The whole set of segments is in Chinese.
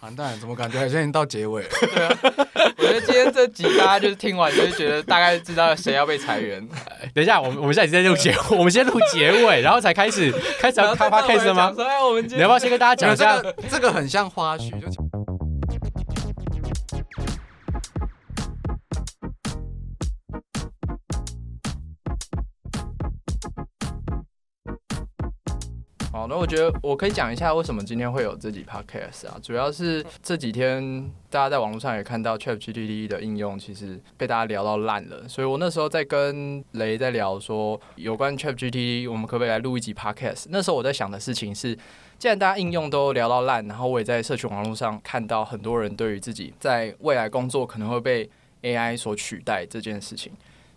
完蛋，怎么感觉好像已经到结尾了？对啊，我觉得今天这集大家就是听完就是觉得大概知道谁要被裁员。等一下，我们我们现在在录结，我们先录结尾，然后才开始开始要开发 case 了吗？说哎，我们你要不要先跟大家讲一下这？个这个很像花絮，就好，那我觉得我可以讲一下为什么今天会有这集 podcast 啊，主要是这几天大家在网络上也看到 ChatGPT 的应用，其实被大家聊到烂了，所以我那时候在跟雷在聊说有关 ChatGPT，我们可不可以来录一集 podcast？那时候我在想的事情是，既然大家应用都聊到烂，然后我也在社群网络上看到很多人对于自己在未来工作可能会被 AI 所取代这件事情。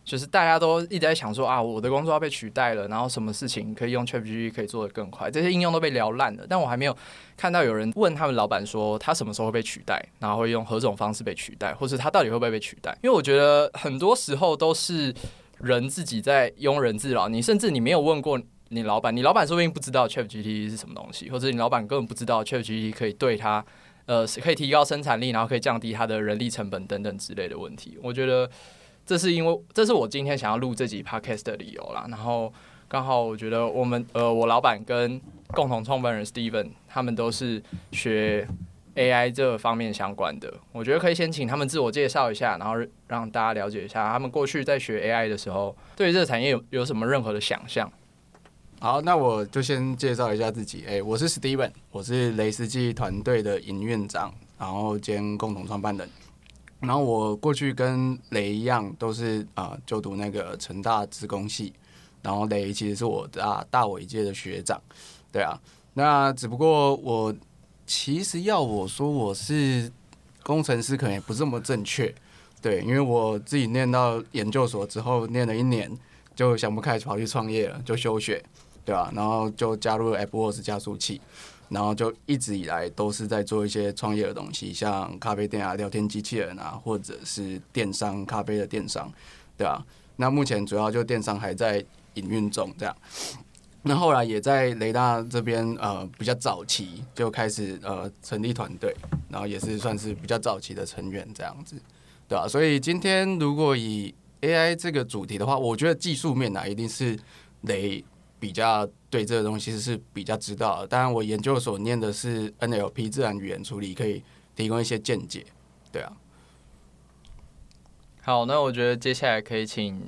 就是大家都一直在想说啊，我的工作要被取代了，然后什么事情可以用 ChatGPT 可以做得更快，这些应用都被聊烂了。但我还没有看到有人问他们老板说他什么时候会被取代，然后会用何种方式被取代，或是他到底会不会被取代？因为我觉得很多时候都是人自己在庸人自扰，你甚至你没有问过你老板，你老板说不定不知道 ChatGPT 是什么东西，或者你老板根本不知道 ChatGPT 可以对他呃可以提高生产力，然后可以降低他的人力成本等等之类的问题。我觉得。这是因为，这是我今天想要录这集 podcast 的理由啦。然后刚好我觉得我们呃，我老板跟共同创办人 Steven 他们都是学 AI 这方面相关的。我觉得可以先请他们自我介绍一下，然后让大家了解一下他们过去在学 AI 的时候，对这个产业有有什么任何的想象。好，那我就先介绍一下自己。哎、我是 Steven，我是雷斯基团队的营运长，然后兼共同创办人。然后我过去跟雷一样，都是啊、就读那个成大资工系。然后雷其实是我大大我一届的学长，对啊。那只不过我其实要我说我是工程师，可能也不是这么正确。对，因为我自己念到研究所之后，念了一年，就想不开，跑去创业了，就休学。对吧、然后就加入了 AppWorks 加速器，然后就一直以来都是在做一些创业的东西，像咖啡店啊、聊天机器人啊，或者是电商咖啡的电商，对吧、那目前主要就电商还在营运中，这样。那后来也在雷大这边呃比较早期就开始呃成立团队，然后也是算是比较早期的成员这样子，对吧、所以今天如果以 AI 这个主题的话，我觉得技术面呢、一定是雷比较对这个东西是比较知道的。当然，我研究所念的是 NLP 自然语言处理，可以提供一些见解。对啊，好，那我觉得接下来可以请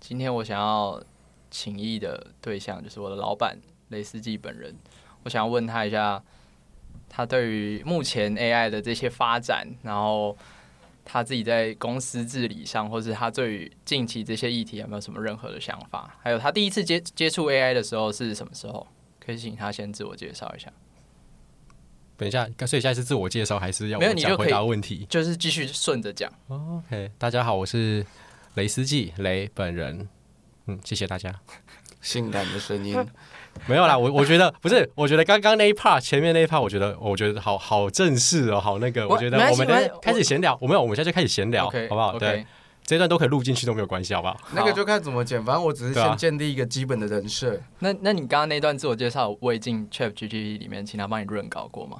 今天我想要请益的对象，就是我的老板雷斯基本人。我想要问他一下，他对于目前 AI 的这些发展，然后他自己在公司治理上，或是他对于近期这些议题有没有什么任何的想法？还有他第一次接接触 AI 的时候是什么时候？可以请他先自我介绍一下。等一下，所以现在是自我介绍还是要没有你就回答问题就是继续顺着讲。？OK，大家好，我是雷斯基雷本人。嗯，谢谢大家。性感的声音，没有啦，我我觉得不是，我觉得刚刚那一 part 前面那一 part，我觉得我觉得好好正式哦，好那个，我我觉得我们开始闲聊，我没有，我们现在就开始闲聊好不好 OK 对，这段都可以录进去都没有关系，好不好？那个就看怎么剪。反正我只是先建立一个基本的人设。那那你刚刚那段自我介绍，我已进 Chat GPT 里面，请他帮你润稿过吗？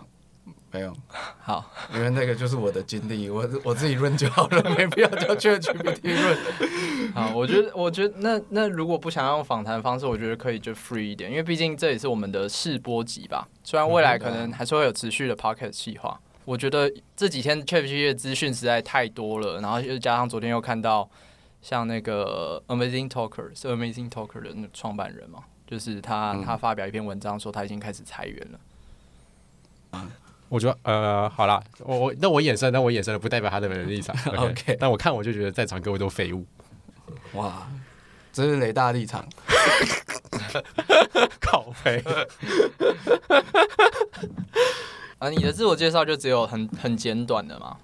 没有，好，因为那个就是我的经历，我我自己润就好了，没必要叫 ChatGPT 润。好，我觉得，我觉得那那如果不想要用访谈方式，我觉得可以就 free 一点，因为毕竟这也是我们的试播集吧。虽然未来可能还是会有持续的 pocket 计划，我觉得这几天 ChatGPT 的资讯实在太多了，然后又加上昨天又看到像那个 Amazing Talker 是 Amazing Talker 的那个创办人嘛，就是他、嗯他发表一篇文章说他已经开始裁员了。我觉得呃，好啦，我我那我眼神，那我眼神不代表他的立场 OK 但我看我就觉得在场各位都废物，哇，这是雷大立场。靠废。啊，你的自我介绍就只有很很简短的嘛？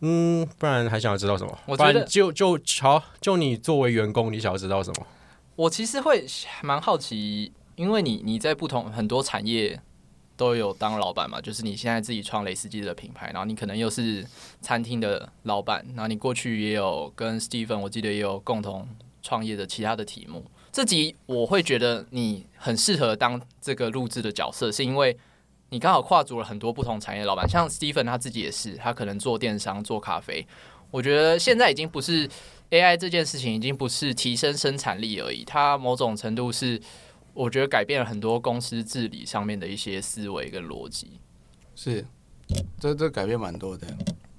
嗯，不然还想要知道什么？我觉得就就好，就你作为员工，你想要知道什么？我其实会蛮好奇，因为你你在不同很多产业都有当老板嘛，就是你现在自己创雷斯基的品牌，然后你可能又是餐厅的老板，然后你过去也有跟 Steven 我记得也有共同创业的其他的题目。这集我会觉得你很适合当这个录制的角色，是因为你刚好跨足了很多不同产业老板，像 Stephen 他自己也是，他可能做电商、做咖啡。我觉得现在已经不是 AI 这件事情，已经不是提升生产力而已，它某种程度是我觉得改变了很多公司治理上面的一些思维跟逻辑。是，这这改变蛮多的。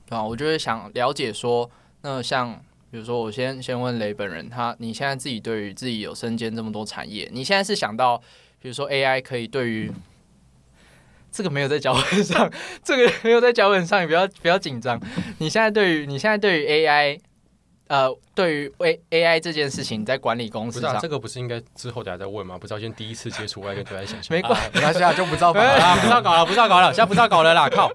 啊，我就会想了解说，那像比如说，我先先问雷本人，他你现在自己对于自己有身兼这么多产业，你现在是想到，比如说 AI 可以对于这个没有在脚本上，这个没有在脚本上，你不要不要紧张。你现在对于你现在对于 AI，呃，对于 A AI 这件事情，在管理公司上，不是啊这个不是应该之后大家再问吗？不知道先第一次接触，我要跟大家想象。没关系啊，就不照好办了。啦，不要 搞了，不要搞了，现在不要搞了啦！靠，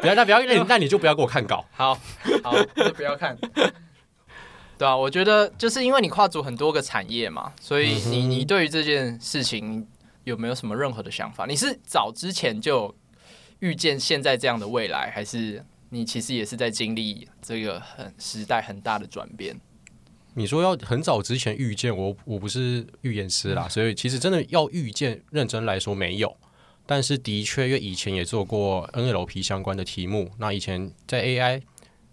不要，那不要，那你那你就不要给我看稿。好好，就不要看。对啊，我觉得就是因为你跨足很多个产业嘛，所以你你对于这件事情有没有什么任何的想法？你是早之前就预见现在这样的未来，还是你其实也是在经历这个很时代很大的转变？你说要很早之前预见我，我不是预言师啦，所以其实真的要预见，认真来说没有。但是的确，因为以前也做过 NLP 相关的题目，那以前在 AI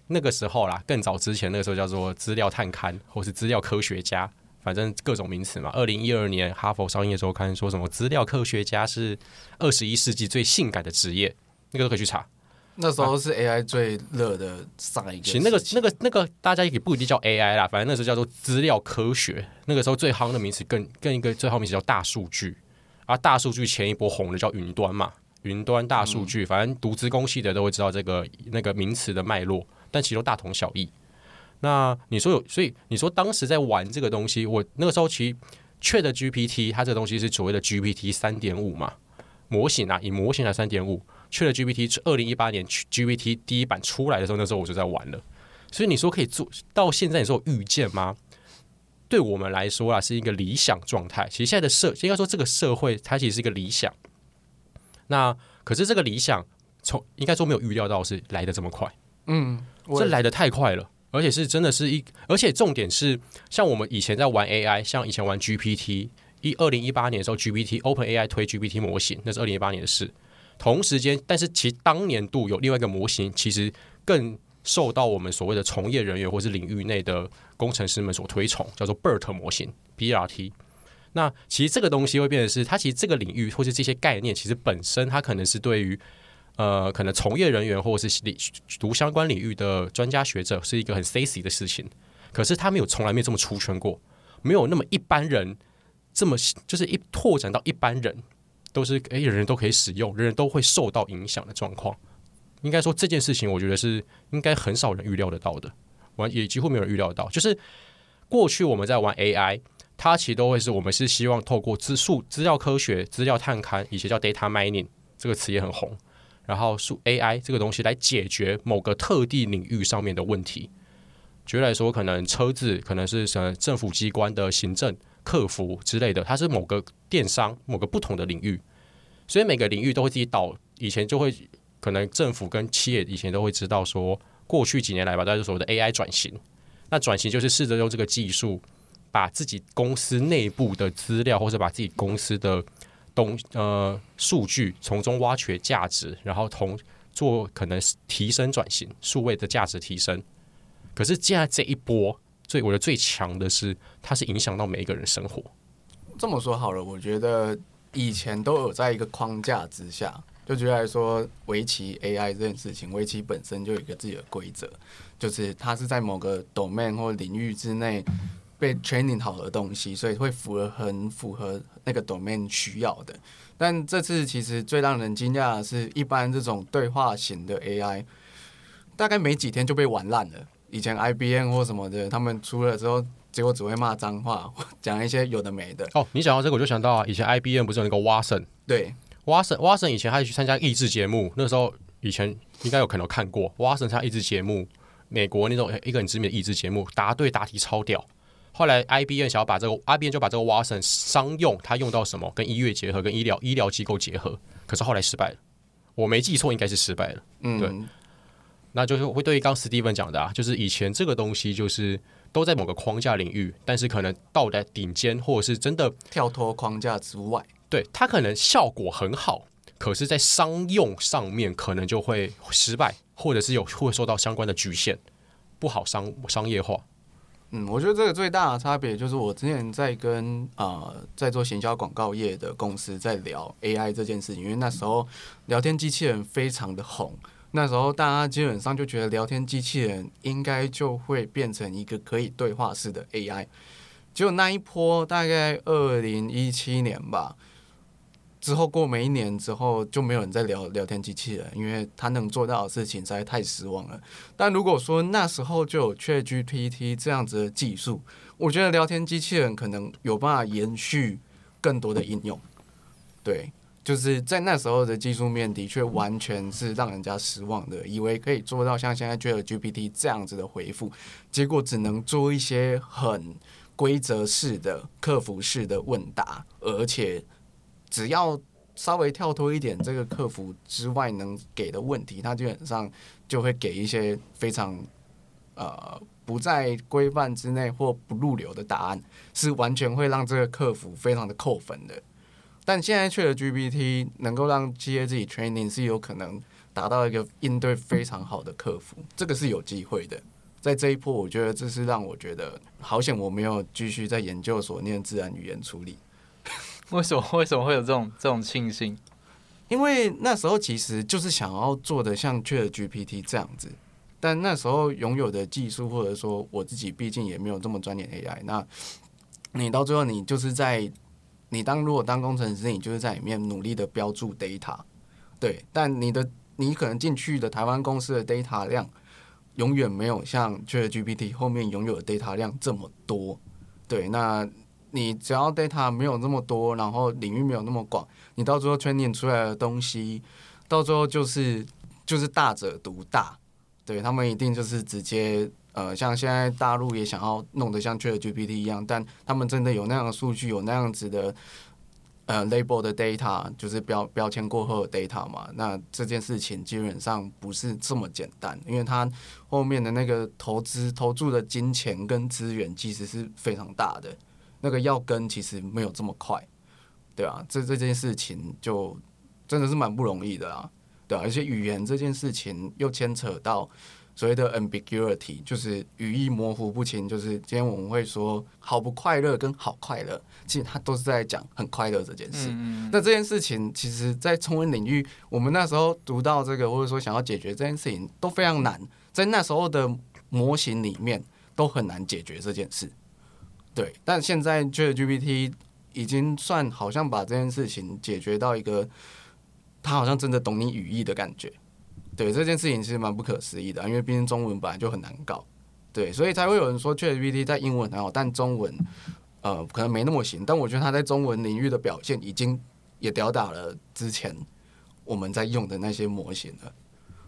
那个时候啦，更早之前那个时候叫做资料探勘或是资料科学家，反正各种名词嘛。二零一二年哈佛商业周刊说什么资料科学家是二十一世纪最性感的职业，那个都可以去查。那时候是 AI 最热的上一个。其实那个、那个、那个，大家也不一定叫 AI 啦，反正那时候叫做资料科学。那个时候最夯的名词更更一个最夯名词叫大数据，啊，大数据前一波红的叫云端嘛，云端大数据，反正读资工系的都会知道这个那个名词的脉络，但其实都大同小异。那你说有，所以你说当时在玩这个东西，我那个时候其实 Chat GPT 它这个东西是所谓的 GPT 三点五嘛模型啊，以模型来三点五。去了 GPT 是二零一八年 GPT 第一版出来的时候，那时候我就在玩了。所以你说可以做到现在，你说我预见吗？对我们来说啊，是一个理想状态。其实现在的社，应该说这个社会它其实是一个理想。那可是这个理想，从应该说没有预料到是来的这么快，嗯，这来的太快了，而且是真的是一，而且重点是，像我们以前在玩 AI，像以前玩 GPT，一二零一八年的时候，GPT Open AI 推 GPT 模型，那是二零一八年的事。同时间，但是其当年度有另外一个模型，其实更受到我们所谓的从业人员或是领域内的工程师们所推崇，叫做 BERT 模型 （BRT）。那其实这个东西会变成是，它其实这个领域或是这些概念，其实本身它可能是对于呃可能从业人员或者是领读相关领域的专家学者是一个很 sexy 的事情。可是他们有从来没有这么出圈过，没有那么一般人这么就是一拓展到一般人。都是诶，人人都可以使用，人人都会受到影响的状况。应该说这件事情，我觉得是应该很少人预料得到的，完也几乎没有预料到。就是过去我们在玩 AI，它其实都会是我们是希望透过资数、资料科学、资料探勘，以前叫 data mining 这个词也很红，然后数 AI 这个东西来解决某个特定领域上面的问题。举例来说，可能车子可能是什政府机关的行政。客服之类的，它是某个电商某个不同的领域，所以每个领域都会自己导。以前就会可能政府跟企业以前都会知道说，过去几年来吧，大家所谓的 AI 转型，那转型就是试着用这个技术，把自己公司内部的资料或者把自己公司的东呃数据从中挖掘价值，然后同做可能提升转型数位的价值提升。可是现在这一波。最我觉得最强的是，它是影响到每一个人生活。这么说好了，我觉得以前都有在一个框架之下，就觉得来说，围棋 AI 这件事情，围棋本身就有一个自己的规则，就是它是在某个 domain 或领域之内被 training 好的东西，所以会符合很符合那个 domain 需要的。但这次其实最让人惊讶的是，一般这种对话型的 AI，大概没几天就被玩烂了。以前 IBM 或什么的，他们出了之后，结果只会骂脏话，讲一些有的没的。哦，你讲到这个，我就想到啊，以前 IBM 不是有那个 Watson？对，Watson，Watson 以前他去参加益智节目，那时候以前应该有可能看过 Watson 参加益智节目，美国那种一个很知名的益智节目，答对答题超屌。后来 IBM 想要把这个 IBM 就把这个 Watson 商用，它用到什么？跟医院结合，跟医疗医疗机构结合，可是后来失败了。我没记错，应该是失败了。嗯，对。那就是会对于刚 Steven 讲的啊，就是以前这个东西就是都在某个框架领域，但是可能到达顶尖或者是真的跳脱框架之外，对它可能效果很好，可是，在商用上面可能就会失败，或者是有会受到相关的局限，不好商商业化。嗯，我觉得这个最大的差别就是我之前在跟呃在做行销广告业的公司在聊 AI 这件事情，因为那时候聊天机器人非常的红，那时候大家基本上就觉得聊天机器人应该就会变成一个可以对话式的 AI，结果那一波大概二零一七年吧。之后过每一年之后就没有人在聊聊天机器人，因为他能做到的事情实在太失望了。但如果说那时候就有 ChatGPT 这样子的技术，我觉得聊天机器人可能有办法延续更多的应用。对，就是在那时候的技术面的确完全是让人家失望的，以为可以做到像现在 ChatGPT 这样子的回复，结果只能做一些很规则式的客服式的问答，而且。只要稍微跳脱一点这个客服之外能给的问题，他基本上就会给一些非常呃不在规范之内或不入流的答案，是完全会让这个客服非常的扣分的。但现在去了 GPT，能够让企业自己 training 是有可能达到一个应对非常好的客服，这个是有机会的。在这一波，我觉得这是让我觉得好险，我没有继续在研究所念自然语言处理。为什么为什么会有这种这种庆幸？因为那时候其实就是想要做的像 Chat GPT 这样子，但那时候拥有的技术或者说我自己毕竟也没有这么专业 AI，那你到最后你就是在你当如果当工程师，你就是在里面努力的标注 data，对，但你的你可能进去的台湾公司的 data 量永远没有像 Chat GPT 后面拥有的 data 量这么多，对，那。你只要 data 没有那么多，然后领域没有那么广，你到最后 training 出来的东西，到最后就是就是大者独大，对他们一定就是直接呃，像现在大陆也想要弄得像 ChatGPT 一样，但他们真的有那样的数据，有那样子的呃 label 的 data，就是标标签过后的 data 嘛？那这件事情基本上不是这么简单，因为它后面的那个投资投注的金钱跟资源其实是非常大的。那个要跟其实没有这么快，对啊，这这件事情就真的是蛮不容易的啊，对啊，而且语言这件事情又牵扯到所谓的 ambiguity，就是语义模糊不清。就是今天我们会说好不快乐跟好快乐，其实它都是在讲很快乐这件事。那这件事情其实，在中文领域，我们那时候读到这个，或者说想要解决这件事情都非常难，在那时候的模型里面都很难解决这件事。对，但现在 ChatGPT 已经算好像把这件事情解决到一个，他好像真的懂你语义的感觉。对，这件事情其实蛮不可思议的，因为毕竟中文本来就很难搞。对，所以才会有人说 ChatGPT 在英文很好，但中文呃可能没那么行。但我觉得他在中文领域的表现已经也吊打了之前我们在用的那些模型了。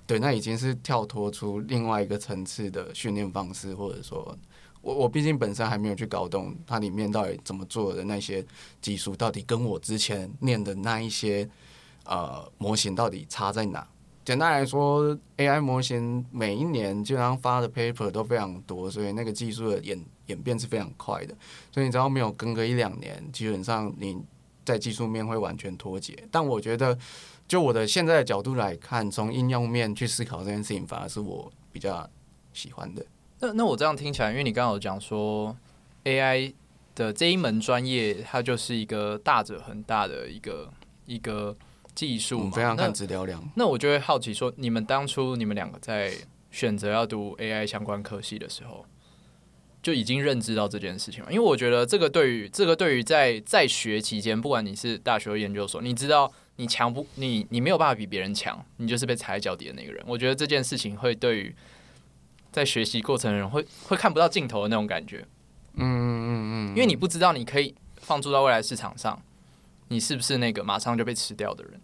对，那已经是跳脱出另外一个层次的训练方式，或者说。我我毕竟本身还没有去搞懂它里面到底怎么做的那些技术，到底跟我之前念的那一些呃模型到底差在哪？简单来说，AI 模型每一年基本上发的 paper 都非常多，所以那个技术的演演变是非常快的。所以你只要没有跟个一两年，基本上你在技术面会完全脱节。但我觉得，就我的现在的角度来看，从应用面去思考这件事情，反而是我比较喜欢的。那那我这样听起来，因为你刚刚有讲说，AI 的这一门专业，它就是一个大者很大的一个一个技术嘛，非常看资料量。那我就会好奇说，你们当初你们两个在选择要读 AI 相关科系的时候，就已经认知到这件事情了？因为我觉得这个对于这个对于在在学期间，不管你是大学研究所，你知道你强不你你没有办法比别人强，你就是被踩在脚底的那个人。我觉得这件事情会对于在学习过程的人会会看不到尽头的那种感觉，嗯嗯嗯，因为你不知道你可以放诸到未来市场上，你是不是那个马上就被吃掉的人？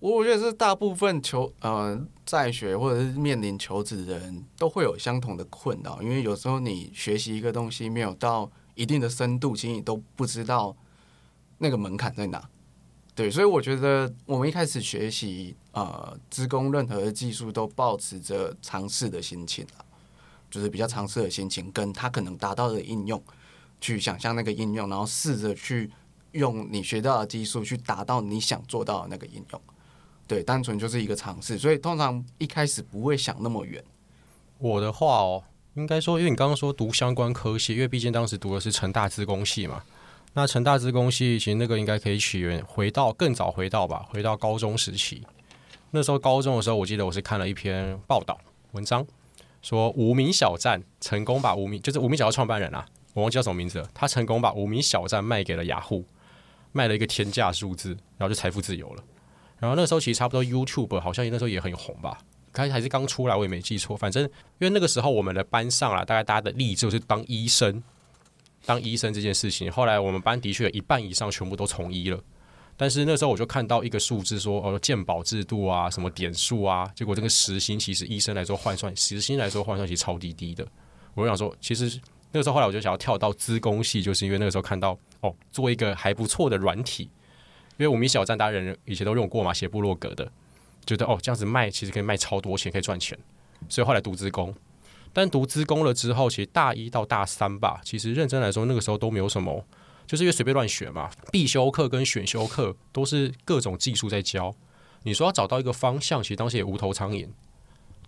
我我觉得是大部分求呃在学或者是面临求职的人都会有相同的困扰，因为有时候你学习一个东西没有到一定的深度，其实你都不知道那个门槛在哪。对，所以我觉得我们一开始学习呃，职工任何的技术都保持着尝试的心情啊，就是比较尝试的心情，跟他可能达到的应用，去想象那个应用，然后试着去用你学到的技术去达到你想做到的那个应用。对，单纯就是一个尝试，所以通常一开始不会想那么远。我的话哦，应该说，因为你刚刚说读相关科系，因为毕竟当时读的是成大资工系嘛。那成大资工系其实那个应该可以起源回到更早回到吧，回到高中时期。那时候高中的时候，我记得我是看了一篇报道文章，说无名小站成功把无名就是无名小站创办人啊，我忘记叫什么名字了，他成功把无名小站卖给了雅虎，卖了一个天价数字，然后就财富自由了。然后那时候其实差不多 YouTube 好像那时候也很红吧，开还是刚出来，我也没记错。反正因为那个时候我们的班上啊，大概大家的立志是当医生，当医生这件事情。后来我们班的确有一半以上全部都从医了。但是那时候我就看到一个数字说，哦，健保制度啊，什么点数啊，结果这个时薪其实医生来说换算，时薪来说换算其实超低低的。我就想说，其实那个时候后来我就想要跳到资工系，就是因为那个时候看到哦，做一个还不错的软体，因为五米小站大家人以前都用过嘛，写部落格的，觉得哦这样子卖其实可以卖超多钱，可以赚钱，所以后来读资工。但读资工了之后，其实大一到大三吧，其实认真来说，那个时候都没有什么。就是因为随便乱选嘛，必修课跟选修课都是各种技术在教。你说要找到一个方向，其实当时也无头苍蝇。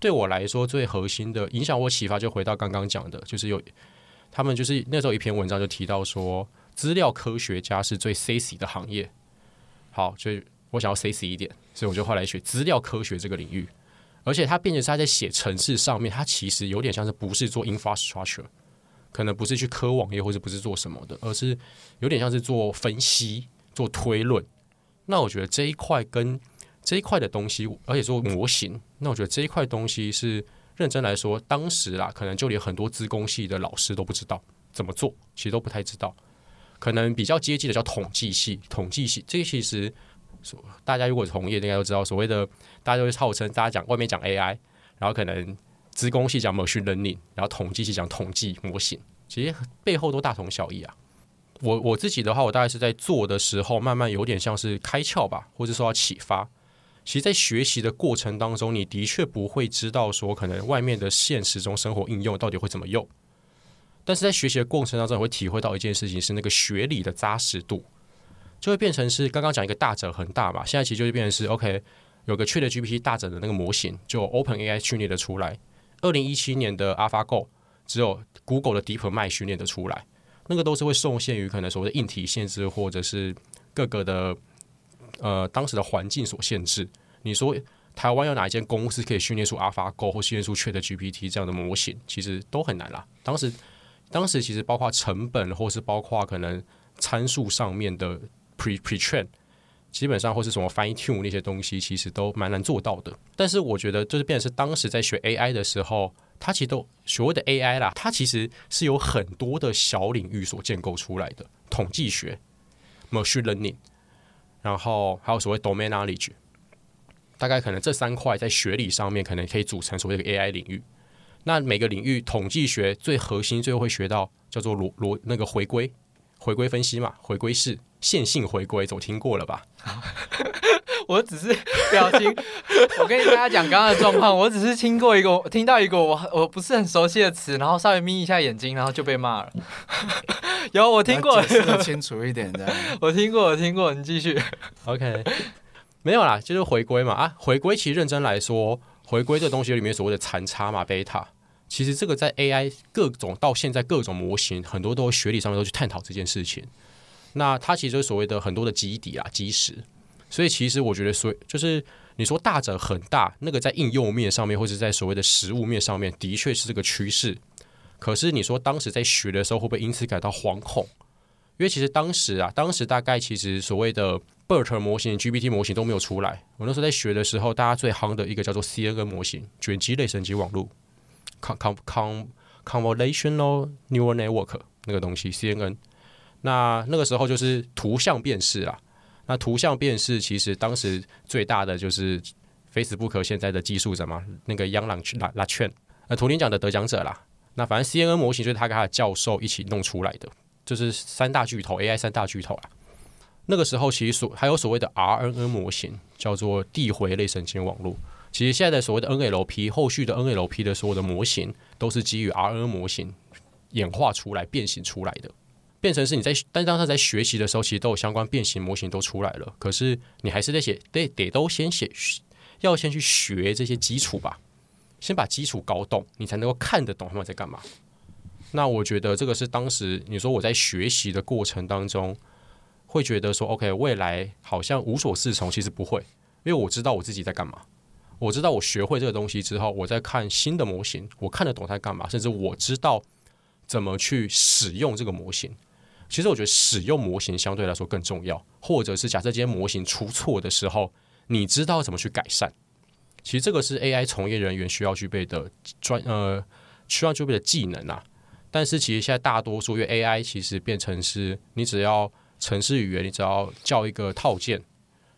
对我来说，最核心的影响我启发，就回到刚刚讲的，就是有他们就是那时候一篇文章就提到说，资料科学家是最 sexy 的行业。好，所以我想要 sexy 一点，所以我就后来学资料科学这个领域。而且它变成是他在写程式上面，它其实有点像是不是做 infrastructure。可能不是去科网页，或者不是做什么的，而是有点像是做分析、做推论。那我觉得这一块跟这一块的东西，而且做模型，那我觉得这一块东西是认真来说，当时啦，可能就连很多资工系的老师都不知道怎么做，其实都不太知道。可能比较接近的叫统计系，统计系这个其实大家如果从业应该都知道，所谓的大家都会号称，大家讲外面讲 AI，然后可能。资工系讲 machine learning，然后统计系讲统计模型，其实背后都大同小异啊。我我自己的话，我大概是在做的时候，慢慢有点像是开窍吧，或者说要启发。其实，在学习的过程当中，你的确不会知道说，可能外面的现实中生活应用到底会怎么用。但是在学习的过程当中，会体会到一件事情，是那个学理的扎实度，就会变成是刚刚讲一个大者恒大嘛。现在其实就会变成是 OK，有个 Chat GPT 大者的那个模型，就 Open AI 训练的出来。二零一七年的 AlphaGo 只有 Google 的 DeepMind 训练的出来，那个都是会受限于可能所谓的硬体限制，或者是各个的呃当时的环境所限制。你说台湾有哪一间公司可以训练出 AlphaGo 或训练出 ChatGPT 这样的模型，其实都很难啦。当时当时其实包括成本，或是包括可能参数上面的 Pre Pre Train。基本上或是什么 fine tune 那些东西，其实都蛮难做到的。但是我觉得，就是变成是当时在学 AI 的时候，它其实都所谓的 AI 啦，它其实是有很多的小领域所建构出来的。统计学、machine learning，然后还有所谓 domain knowledge，大概可能这三块在学理上面可能可以组成所谓的 AI 领域。那每个领域，统计学最核心最后会学到叫做逻逻那个回归。回归分析嘛，回归式线性回归，总听过了吧？我只是表情，我跟大家讲刚刚的状况，我只是听过一个，听到一个我我不是很熟悉的词，然后稍微眯一下眼睛，然后就被骂了。有我听过，清楚一点的，我听过，我听过，你继续。OK，没有啦，就是回归嘛啊，回归其实认真来说，回归这东西里面所谓的残差嘛，贝塔。其实这个在 AI 各种到现在各种模型，很多都学理上面都去探讨这件事情。那它其实所谓的很多的基底啊、基石，所以其实我觉得，所就是你说大者很大，那个在应用面上面，或者在所谓的实物面上面，的确是这个趋势。可是你说当时在学的时候，会不会因此感到惶恐？因为其实当时啊，当时大概其实所谓的 BERT 模型、GPT 模型都没有出来。我那时候在学的时候，大家最夯的一个叫做 CNN 模型，卷积类神经网络。Con con convolutional neural network 那个东西，CNN，那那个时候就是图像辨识啦。那图像辨识其实当时最大的就是 Facebook 现在的技术者嘛，那个央朗拉拉圈，呃，图灵奖的得奖者啦。那反正 CNN 模型就是他跟他的教授一起弄出来的，就是三大巨头 AI 三大巨头啊。那个时候其实所还有所谓的 RNN 模型，叫做递回类神经网络。其实现在的所谓的 NLP，后续的 NLP 的所有的模型都是基于 RN 模型演化出来、变形出来的。变成是你在，但当他在学习的时候，其实都有相关变形模型都出来了。可是你还是得写，得得都先写，要先去学这些基础吧，先把基础搞懂，你才能够看得懂他们在干嘛。那我觉得这个是当时你说我在学习的过程当中，会觉得说，OK，未来好像无所适从，其实不会，因为我知道我自己在干嘛，我知道我学会这个东西之后，我在看新的模型，我看得懂它干嘛，甚至我知道怎么去使用这个模型。其实我觉得使用模型相对来说更重要，或者是假设今天模型出错的时候，你知道怎么去改善。其实这个是 AI 从业人员需要具备的专呃需要具备的技能啊。但是其实现在大多数因为 AI 其实变成是你只要程式语言，你只要叫一个套件，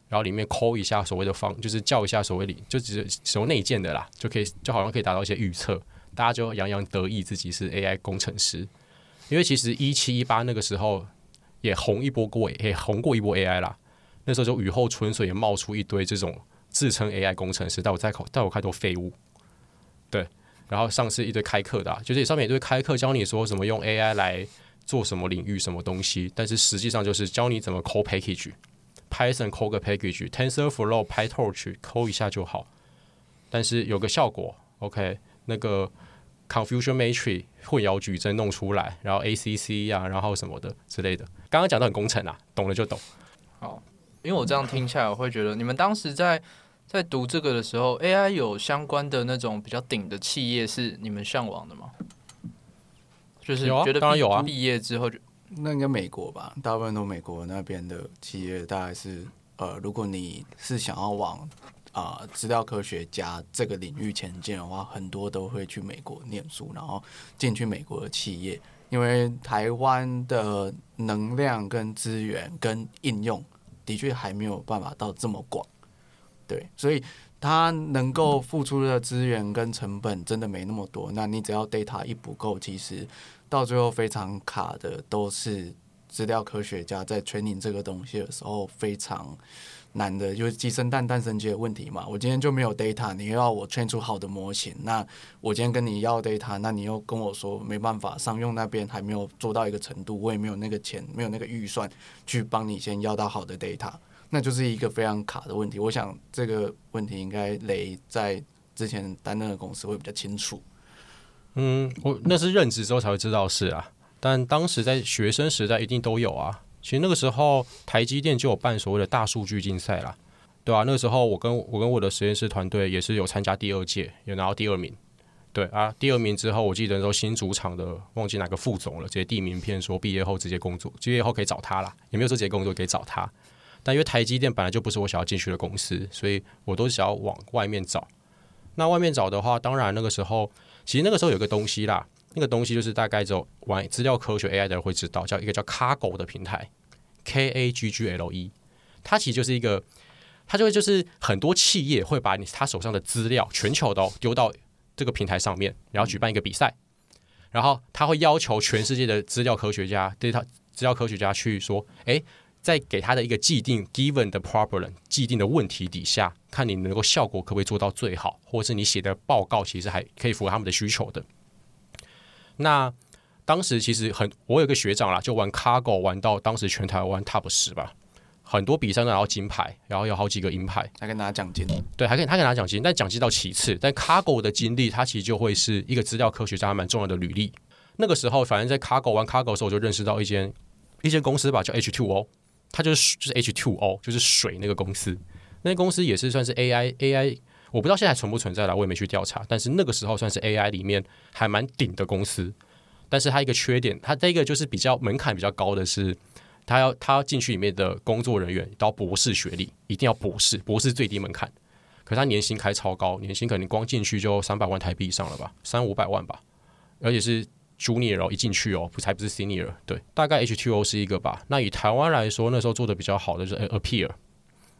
然后里面抠一下所谓的方，就是叫一下所谓里就只是使用内建的啦，就可以就好像可以达到一些预测，大家就洋洋得意自己是 AI 工程师。因为其实一七一八那个时候也红一波过，也红过一波 AI 啦。那时候就雨后春笋，也冒出一堆这种自称 AI 工程师，但我在口，但我开多废物。对，然后上次一堆开课的，啊就是上面一堆开课教你说怎么用 AI 来做什么领域什么东西，但是实际上就是教你怎么 call package，Python call 个 package，TensorFlow、PyTorch call 一下就好。但是有个效果，OK，那个。Confusion Matrix 混淆矩阵弄出来，然后 ACC 啊，然后什么的之类的。刚刚讲的很工程啊，懂了就懂。好，因为我这样听下来，我会觉得你们当时在在读这个的时候，AI 有相关的那种比较顶的企业是你们向往的吗？就是觉得当然有啊。毕业之后就那应该美国吧，大部分都美国那边的企业，大概是呃，如果你是想要往。啊，资料科学家这个领域前进的话，很多都会去美国念书，然后进去美国的企业，因为台湾的能量跟资源跟应用的确还没有办法到这么广，对，所以他能够付出的资源跟成本真的没那么多。那你只要 data 一不够，其实到最后非常卡的都是资料科学家在 training 这个东西的时候非常。难的就是鸡生蛋，蛋生鸡的问题嘛。我今天就没有 data，你又要我 train 出好的模型，那我今天跟你要 data，那你又跟我说没办法，商用那边还没有做到一个程度，我也没有那个钱，没有那个预算去帮你先要到好的 data，那就是一个非常卡的问题。我想这个问题应该雷在之前担任的公司会比较清楚。嗯，我那是任职之后才会知道是啊，但当时在学生时代一定都有啊。其实那个时候，台积电就有办所谓的大数据竞赛啦，对吧？那个时候，我跟我跟我的实验室团队也是有参加第二届，有拿到第二名。对啊，第二名之后，我记得说新主场的忘记哪个副总了，直接递名片说毕业后直接工作，毕业后可以找他啦，也没有说直接工作可以找他。但因为台积电本来就不是我想要进去的公司，所以我都想要往外面找。那外面找的话，当然那个时候，其实那个时候有个东西啦。那个东西就是大概只有玩资料科学 AI 的人会知道，叫一个叫 Cargo 的平台，K A G G L E，它其实就是一个，它就会就是很多企业会把你他手上的资料全球都丢到这个平台上面，然后举办一个比赛，然后他会要求全世界的资料科学家对他资料科学家去说，哎，在给他的一个既定 given 的 problem 既定的问题底下，看你能够效果可不可以做到最好，或者是你写的报告其实还可以符合他们的需求的。那当时其实很，我有个学长啦，就玩 Cargo 玩到当时全台湾 Top 十吧，很多比赛都拿到金牌，然后有好几个银牌，还可以拿奖金。对，还可以，他可以拿奖金，但奖金到其次。但 Cargo 的经历，它其实就会是一个资料科学家蛮重要的履历。那个时候，反正在 Cargo 玩 Cargo 的时候，我就认识到一间一间公司吧，叫 H Two O，它就是就是 H2O，就是水那个公司。那公司也是算是 AI AI。我不知道现在存不存在了，我也没去调查。但是那个时候算是 AI 里面还蛮顶的公司。但是它一个缺点，它这个就是比较门槛比较高的是，它要它要进去里面的工作人员到博士学历，一定要博士，博士最低门槛。可是它年薪开超高，年薪可能光进去就三百万台币以上了吧，三五百万吧。而且是 Junior 一进去哦，才不是 Senior。对，大概 H2O 是一个吧。那以台湾来说，那时候做的比较好的就是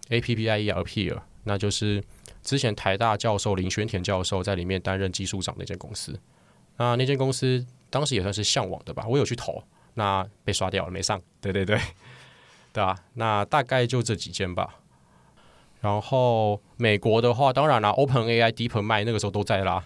APPIE Appear，那就是。之前台大教授林轩田教授在里面担任技术长那间公司，那那间公司当时也算是向往的吧，我有去投，那被刷掉了，没上。对对对，对啊，那大概就这几间吧。然后美国的话，当然啦，Open AI、DeepMind 那个时候都在啦，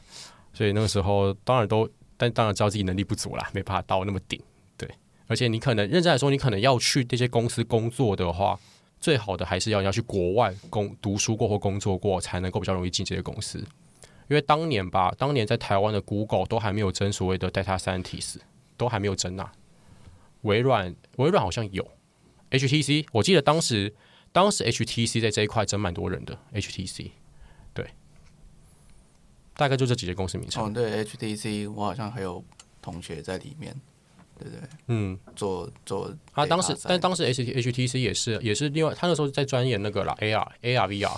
所以那个时候当然都，但当然知道自己能力不足啦，没办法到那么顶。对，而且你可能认真来说，你可能要去这些公司工作的话，最好的还是要要去国外工读书过或工作过，才能够比较容易进这些公司。因为当年吧，当年在台湾的 Google 都还没有争所谓的 data scientist，都还没有争啊。微软微软好像有 HTC，我记得当时当时 HTC 在这一块争蛮多人的 HTC，对，大概就这几家公司名称。哦，对，HTC 我好像还有同学在里面，对不对？嗯，做做他当时但当时 H T HTC 也是也是另外，他那时候在钻研那个啦 AR AR VR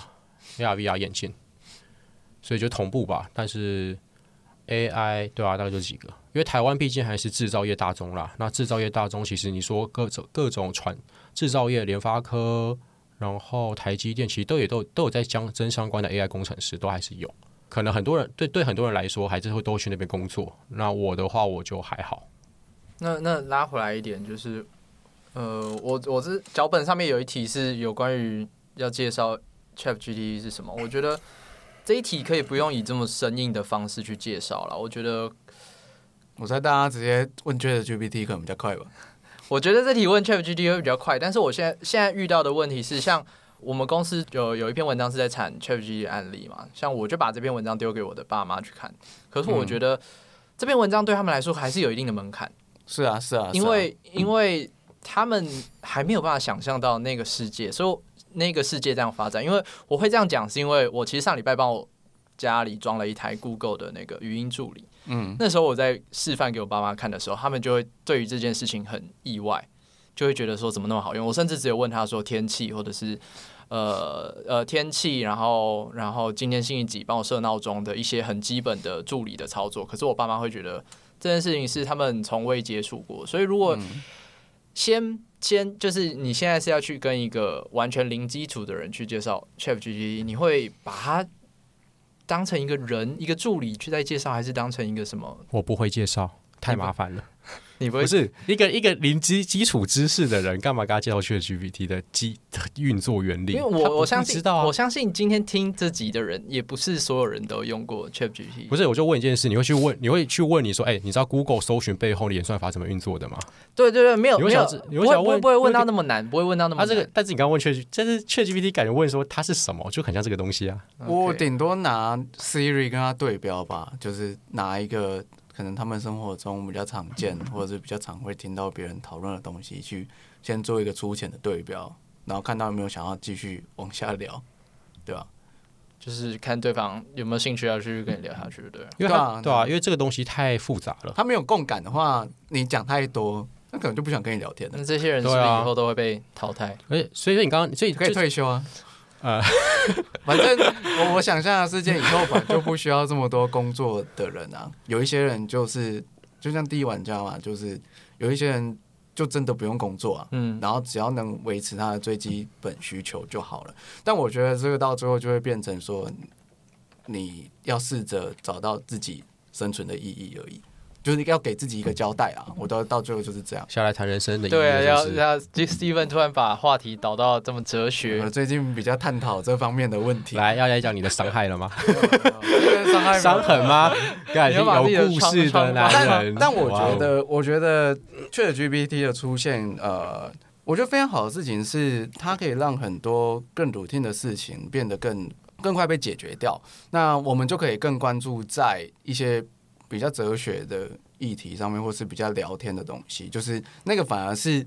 AR VR 眼镜，所以就同步吧。但是 AI 对啊，大概就几个，因为台湾毕竟还是制造业大宗啦。那制造业大宗，其实你说各种各种传制造业，联发科，然后台积电，其实都也都都有在相真相关的 AI 工程师，都还是有。可能很多人对对很多人来说，还是会都去那边工作。那我的话，我就还好。那那拉回来一点，就是呃，我我这脚本上面有一题是有关于要介绍 Chat GPT 是什么，我觉得这一题可以不用以这么生硬的方式去介绍了。我觉得我猜大家直接问 Chat GPT 可能比较快吧。我觉得这题问 Chat GPT 会比较快，但是我现在现在遇到的问题是，像我们公司有有一篇文章是在产 Chat GPT 案例嘛，像我就把这篇文章丢给我的爸妈去看，可是我觉得这篇文章对他们来说还是有一定的门槛。是啊，是啊，因为因为他们还没有办法想象到那个世界，所以那个世界这样发展。因为我会这样讲，是因为我其实上礼拜帮我家里装了一台 Google 的那个语音助理，嗯，那时候我在示范给我爸妈看的时候，他们就会对于这件事情很意外，就会觉得说怎么那么好用。我甚至只有问他说天气或者是。呃呃，天气，然后然后今天星期几，帮我设闹钟的一些很基本的助理的操作。可是我爸妈会觉得这件事情是他们从未接触过，所以如果先先就是你现在是要去跟一个完全零基础的人去介绍 ChatGPT，你会把它当成一个人一个助理去在介绍，还是当成一个什么？我不会介绍，太麻烦了。你不不是一个一个零基基础知识的人，干嘛跟他介绍 ChatGPT 的基运作原理？因为我我相信知道啊我。相信今天听这集的人，也不是所有人都用过 ChatGPT。不是，我就问一件事，你会去问，你会去问你说，哎、你知道 Google 搜寻背后的演算法怎么运作的吗？对对对，没有没有你会想问不会不会问到那么难，不会问到那么难。他这个，但是你刚刚问 Chat，但是 ChatGPT 感觉问说它是什么，就很像这个东西啊。我顶多拿 Siri 跟它对标吧，就是拿一个可能他们生活中比较常见，或者是比较常会听到别人讨论的东西，去先做一个粗浅的对标，然后看到有没有想要继续往下聊，对吧？就是看对方有没有兴趣要去跟你聊下去，对。因为对啊对啊，因为这个东西太复杂了。他没有共感的话，你讲太多，那可能就不想跟你聊天了那，这些人是不是以后都会被淘汰？而且，所以说你刚刚，所以可以退休啊。呃，反正我我想象的世界以后吧就不需要这么多工作的人啊，有一些人就是就像第一玩家嘛，就是有一些人就真的不用工作啊，嗯，然后只要能维持他的最基本需求就好了。但我觉得这个到最后就会变成说，你要试着找到自己生存的意义而已，就是要给自己一个交代啊。我到到最后就是这样。下来谈人生的对啊，要要 Steven 突然把话题导到这么哲学我，最近比较探讨这方面的问题，来要来讲你的伤害了吗？这个伤害伤痕吗？感 你要把自己的有故事的男人。但我觉得，我觉得 ChatGPT 的出现，呃，我觉得非常好的事情是，它可以让很多更 routine 的事情变得更更快被解决掉。那我们就可以更关注在一些比较哲学的议题上面，或是比较聊天的东西，就是那个反而是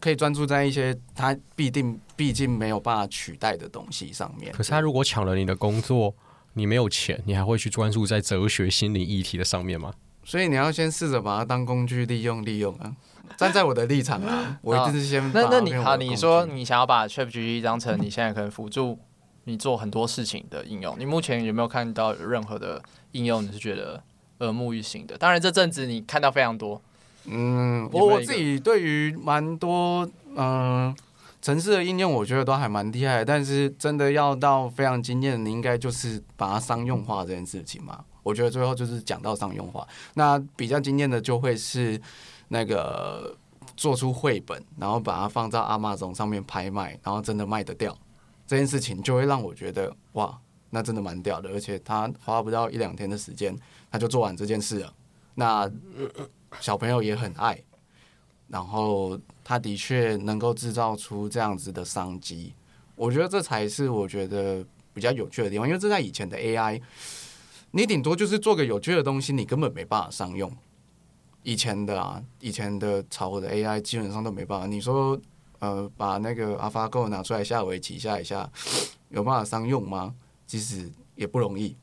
可以专注在一些他必定毕竟没有办法取代的东西上面。可是他如果抢了你的工作，你没有钱，你还会去专注在哲学、心理议题的上面吗？所以你要先试着把它当工具利用利用啊。站在我的立场啊，我一定是先把它那那你好，你说你想要把 ChatGPT 当成你现在可能辅助你做很多事情的应用，你目前有没有看到有任何的应用你是觉得耳目一新的？当然这阵子你看到非常多，嗯，我我自己对于蛮多嗯、城市的应用，我觉得都还蛮厉害的。但是真的要到非常惊艳，你应该就是把它商用化这件事情嘛。我觉得最后就是讲到商用化，那比较惊艳的就会是那个做出绘本，然后把它放到阿玛总上面拍卖，然后真的卖得掉，这件事情就会让我觉得哇，那真的蛮屌的。而且他花不到一两天的时间，他就做完这件事了。那小朋友也很爱。然后他的确能够制造出这样子的商机。我觉得这才是我觉得比较有趣的地方，因为这在以前的 AI，你顶多就是做个有趣的东西，你根本没办法商用。以前的啊，以前的炒火的 AI 基本上都没办法。你说，呃，把那个 AlphaGo 拿出来下围棋下一下，有办法商用吗？其实也不容易。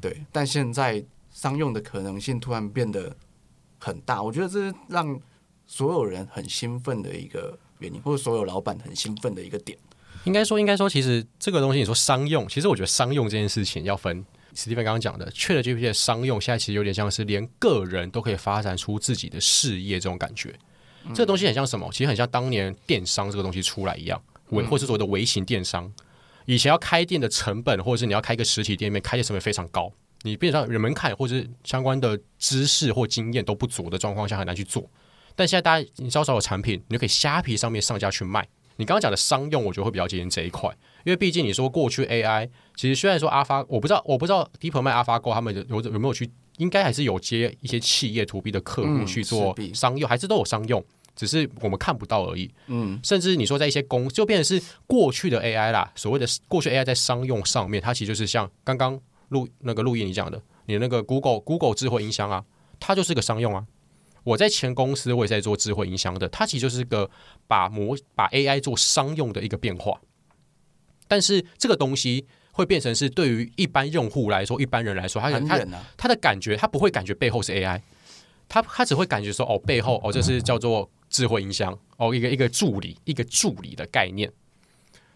对，但现在商用的可能性突然变得很大，我觉得这是让所有人很兴奋的一个原因，或者所有老板很兴奋的一个点。应该说，应该说，其实这个东西你说商用，其实我觉得商用这件事情要分。史蒂芬刚刚讲的，ChatGPT 的商用现在其实有点像是连个人都可以发展出自己的事业这种感觉。这个东西很像什么？其实很像当年电商这个东西出来一样，微或是所谓的微型电商。以前要开店的成本，或者是你要开一个实体店面，开店成本非常高，你变成人门槛或者是相关的知识或经验都不足的状况下，很难去做。但现在大家你稍稍有产品，你就可以虾皮上面上架去卖。你刚刚讲的商用，我觉得会比较接近这一块。因为毕竟你说过去 AI，其实虽然说阿发，我不知道我不知道 DeepMind、阿发 Go 他们有有没有去，应该还是有接一些企业 To B 的客户去做商用，还是都有商用，只是我们看不到而已。嗯，甚至你说在一些公，就变成是过去的 AI 啦，所谓的过去 AI 在商用上面，它其实就是像刚刚录那个录音你讲的，你那个 Google Google 智慧音箱啊，它就是个商用啊。我在前公司我也在做智慧音箱的，它其实就是个把模把 AI 做商用的一个变化。但是这个东西会变成是对于一般用户来说，一般人来说，他他他的感觉，他不会感觉背后是 AI，他他只会感觉说哦，背后哦，这是叫做智慧音箱哦，一个一个助理，一个助理的概念。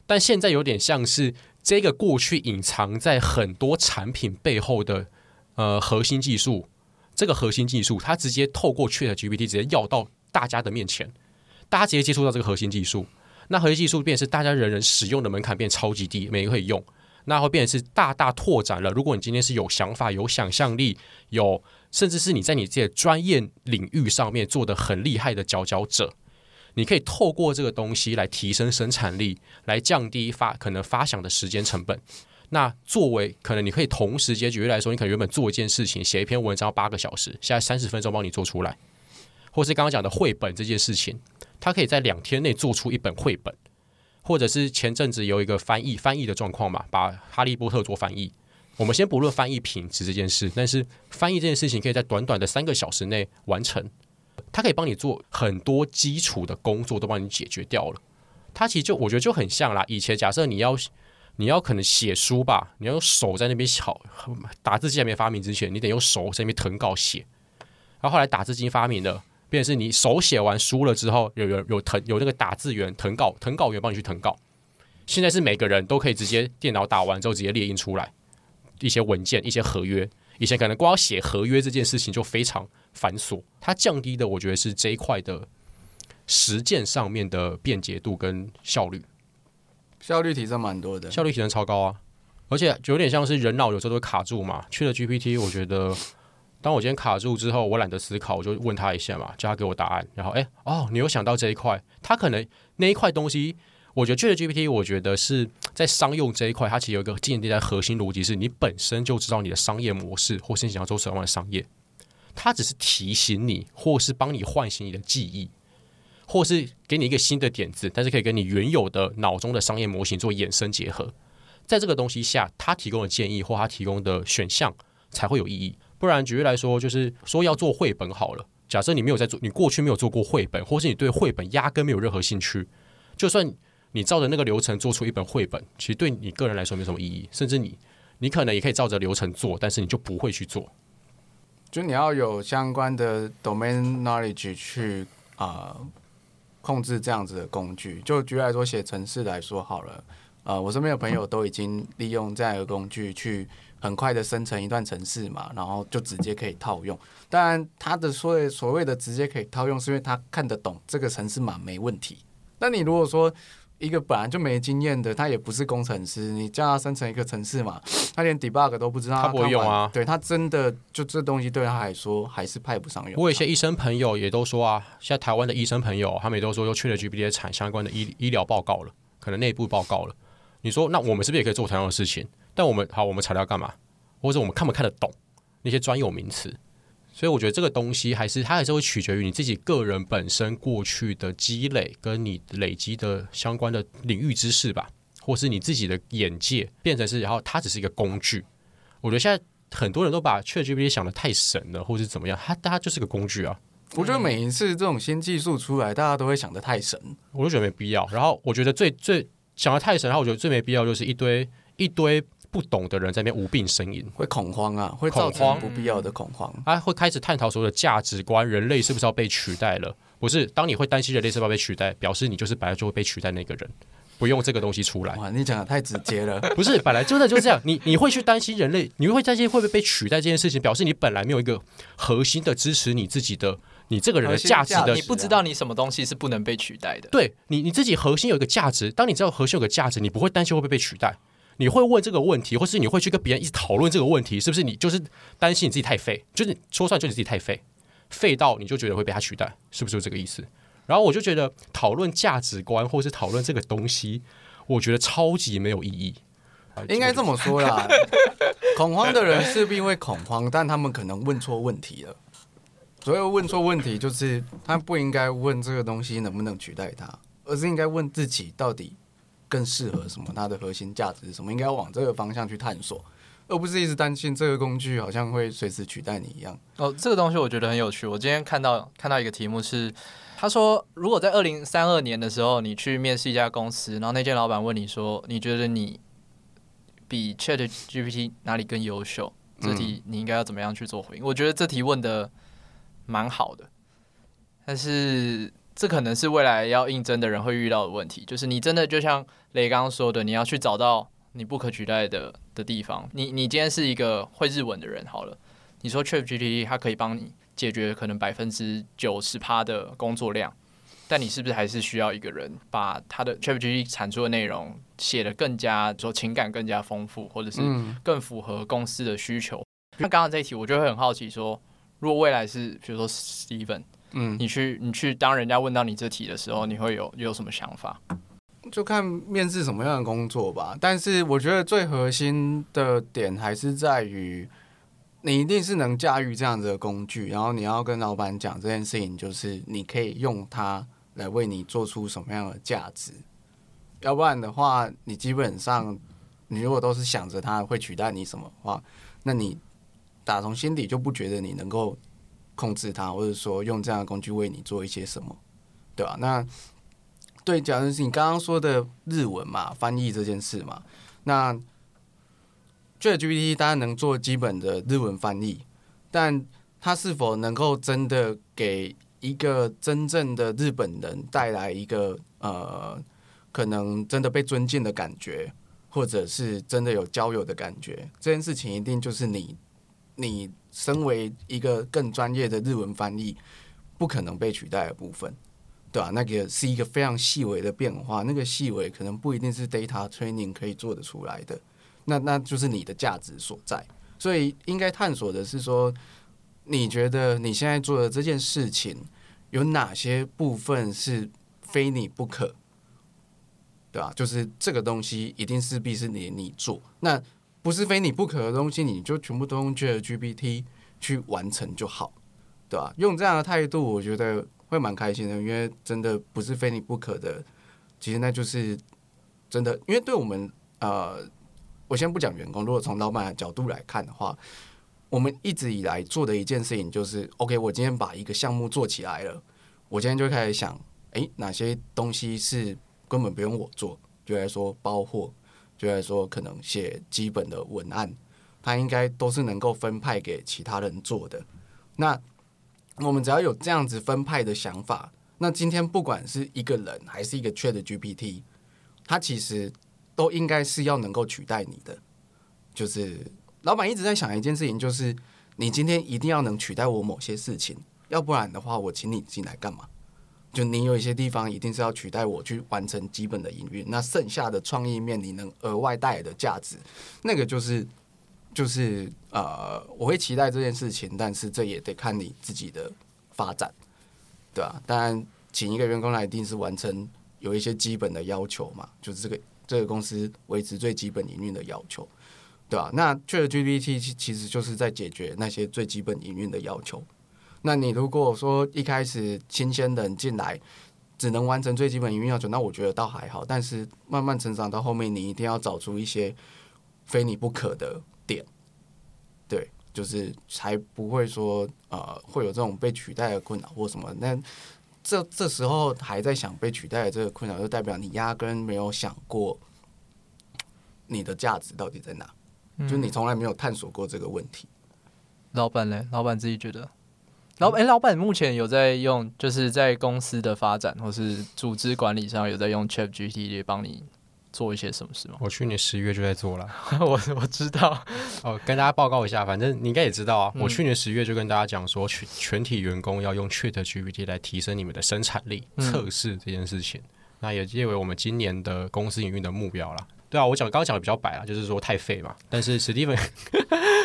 但现在有点像是这个过去隐藏在很多产品背后的呃核心技术，这个核心技术，它直接透过 Chat GPT 直接要到大家的面前，大家直接接触到这个核心技术。那核心技术变是大家人人使用的门槛变超级低，每个可以用，那会变成是大大拓展了。如果你今天是有想法、有想象力、有甚至是你在你自己的专业领域上面做的很厉害的佼佼者，你可以透过这个东西来提升生产力，来降低发可能发想的时间成本。那作为可能你可以同时间举例来说，你可能原本做一件事情，写一篇文章八个小时，现在三十分钟帮你做出来，或是刚刚讲的绘本这件事情。他可以在两天内做出一本绘本，或者是前阵子有一个翻译翻译的状况嘛，把《哈利波特》做翻译。我们先不论翻译品质这件事，但是翻译这件事情可以在短短的三个小时内完成。它可以帮你做很多基础的工作，都帮你解决掉了。它其实就我觉得就很像啦。以前假设你要 你要可能写书吧，你要用手在那边敲，打字机还没发明之前，你得用手在那边誊稿写。然后后来打字机发明了。便是你手写完书了之后，有有有誊有那个打字员誊稿誊稿员帮你去誊稿。现在是每个人都可以直接电脑打完之后直接列印出来一些文件、一些合约。以前可能光写合约这件事情就非常繁琐，它降低的我觉得是这一块的实践上面的便捷度跟效率，效率提升蛮多的，效率提升超高啊！而且有点像是人脑有时候都会卡住嘛，去了 GPT，我觉得。当我今天卡住之后，我懒得思考，我就问他一下嘛，叫他给我答案。然后，哎，哦，你有想到这一块？他可能那一块东西，我觉得 Chat GPT，我觉得是在商用这一块，它其实有一个建立在核心逻辑，是你本身就知道你的商业模式，或是你想要做什么样的商业。它只是提醒你，或是帮你唤醒你的记忆，或是给你一个新的点子，但是可以跟你原有的脑中的商业模型做衍生结合。在这个东西下，他提供的建议或他提供的选项才会有意义。不然，举例来说，就是说要做绘本好了。假设你没有在做，你过去没有做过绘本，或是你对绘本压根没有任何兴趣，就算你照着那个流程做出一本绘本，其实对你个人来说没什么意义。甚至你，你可能也可以照着流程做，但是你就不会去做。就你要有相关的 domain knowledge 去啊控制这样子的工具。就举例来说，写程式来说好了，呃，我身边的朋友都已经利用这样一个工具去。很快的生成一段程式嘛，然后就直接可以套用。当然，他的所谓所谓的直接可以套用，是因为他看得懂这个程式码没问题。那你如果说一个本来就没经验的，他也不是工程师，你叫他生成一个程式嘛，他连 debug 都不知道，他不会用啊。对他真的就这东西对他来说还是派不上用。我有一些医生朋友也都说啊，现在台湾的医生朋友他们也都说又去了 GPT 产相关的医医疗报告了，可能内部报告了。你说那我们是不是也可以做同样的事情？但我们好，我们材料干嘛？或者我们看不看得懂那些专有名词？所以我觉得这个东西还是它还是会取决于你自己个人本身过去的积累跟你累积的相关的领域知识吧，或是你自己的眼界变成是，然后它只是一个工具。我觉得现在很多人都把 ChatGPT 想的太神了，或是怎么样，它它就是个工具啊。我觉得每一次这种新技术出来，大家都会想的太神。我就觉得没必要。然后我觉得最最想的太神，然后我觉得最没必要就是一堆一堆不懂的人在那边无病呻吟。会恐慌啊，会造恐慌成不必要的恐慌。啊会开始探讨所有的价值观，人类是不是要被取代了？不是，当你会担心人类是不是要被取代，表示你就是本来就会被取代那个人，不用这个东西出来。哇，你讲的太直接了。不是，本来真的就是这样。你你会去担心人类，你会担心会不会被取代这件事情，表示你本来没有一个核心的支持你自己的，你这个人的价值的你不知道你什么东西是不能被取代的。对你你自己核心有一个价值，当你知道核心有个价值，你不会担心会不会被取代，你会问这个问题，或是你会去跟别人一直讨论这个问题，是不是你就是担心你自己太废，就是说出来就是你自己太废，废到你就觉得会被他取代，是不是就这个意思？然后我就觉得讨论价值观或是讨论这个东西，我觉得超级没有意义。应该这么说啦，恐慌的人势必会恐慌，但他们可能问错问题了。所谓问错问题，就是他不应该问这个东西能不能取代他，而是应该问自己到底更适合什么，它的核心价值是什么，应该要往这个方向去探索，而不是一直担心这个工具好像会随时取代你一样。哦，这个东西我觉得很有趣。我今天看到看到一个题目是，他说如果在二零三二年的时候，你去面试一家公司，然后那间老板问你说，你觉得你比 Chat GPT 哪里更优秀？这题你应该要怎么样去做回应？我觉得这题问的蛮好的，但是这可能是未来要应征的人会遇到的问题，就是你真的就像雷刚刚说的，你要去找到你不可取代的的地方。你你今天是一个会日文的人，好了。你说 ChatGPT 它可以帮你解决可能百分之九十趴的工作量，但你是不是还是需要一个人把他的 ChatGPT 产出的内容写得更加说情感更加丰富，或者是嗯，更符合公司的需求？那刚刚这一题，我就会很好奇说，如果未来是比如说 Steven，嗯，你去你去当人家问到你这题的时候，你会有有什么想法？就看面试什么样的工作吧。但是我觉得最核心的点还是在于，你一定是能驾驭这样子的工具，然后你要跟老板讲这件事情，就是你可以用它来为你做出什么样的价值。要不然的话，你基本上你如果都是想着它会取代你什么的话，那你打从心底就不觉得你能够控制它，或者说用这样的工具为你做一些什么，对吧？那对，假如是你刚刚说的日文嘛，翻译这件事嘛，那 ChatGPT 当然能做基本的日文翻译，但它是否能够真的给一个真正的日本人带来一个呃，可能真的被尊敬的感觉，或者是真的有交友的感觉？这件事情一定就是你，你身为一个更专业的日文翻译，不可能被取代的部分。对吧、那个是一个非常细微的变化，那个细微可能不一定是 data training 可以做得出来的，那那就是你的价值所在。所以应该探索的是说，你觉得你现在做的这件事情有哪些部分是非你不可，对吧、就是这个东西一定势必是你你做，那不是非你不可的东西，你就全部都用 GPT 去完成就好，对吧、用这样的态度，我觉得会蛮开心的，因为真的不是非你不可的，其实那就是真的，因为对我们呃，我先不讲员工，如果从老板的角度来看的话，我们一直以来做的一件事情就是，OK，我今天把一个项目做起来了，我今天就开始想，诶，哪些东西是根本不用我做，就来说包货，就来说可能写基本的文案，他应该都是能够分派给其他人做的。那我们只要有这样子分派的想法，那今天不管是一个人还是一个 Chat GPT，它其实都应该是要能够取代你的。就是老板一直在想一件事情，就是你今天一定要能取代我某些事情，要不然的话，我请你进来干嘛？就你有一些地方一定是要取代我去完成基本的营运，那剩下的创意面你能额外带来的价值，那个就是就是呃，我会期待这件事情，但是这也得看你自己的发展，对吧、当然，请一个员工来一定是完成有一些基本的要求嘛，就是这个这个公司维持最基本营运的要求，对吧、那 ChatGPT 其其实就是在解决那些最基本营运的要求。那你如果说一开始新鲜人进来只能完成最基本营运要求，那我觉得倒还好。但是慢慢成长到后面，你一定要找出一些非你不可的点，对，就是才不会说呃会有这种被取代的困扰或什么。那这这时候还在想被取代的这个困扰，就代表你压根没有想过你的价值到底在哪，就你从来没有探索过这个问题。老板呢？老板自己觉得，老板哎、老板目前有在用，就是在公司的发展或是组织管理上有在用 Chat GPT 帮你做一些什么事吗？我去年十月就在做了。我我知道，哦，跟大家报告一下，反正你应该也知道啊。嗯我去年十月就跟大家讲说，全全体员工要用 Chat GPT 来提升你们的生产力，嗯测试这件事情。那也列为我们今年的公司营运的目标啦。对啊，我讲刚刚讲的比较白了，就是说太废嘛。但是史蒂文，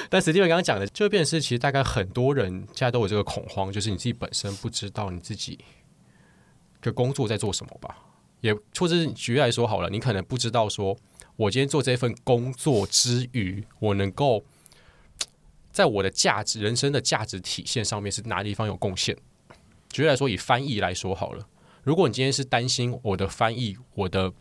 但史蒂文刚刚讲的，就变成是其实大概很多人现在都有这个恐慌，就是你自己本身不知道你自己的工作在做什么吧。也或者举例来说好了，你可能不知道说，我今天做这份工作之余，我能够在我的价值、人生的价值体现上面是哪地方有贡献？举例来说，以翻译来说好了，如果你今天是担心我的翻译，我的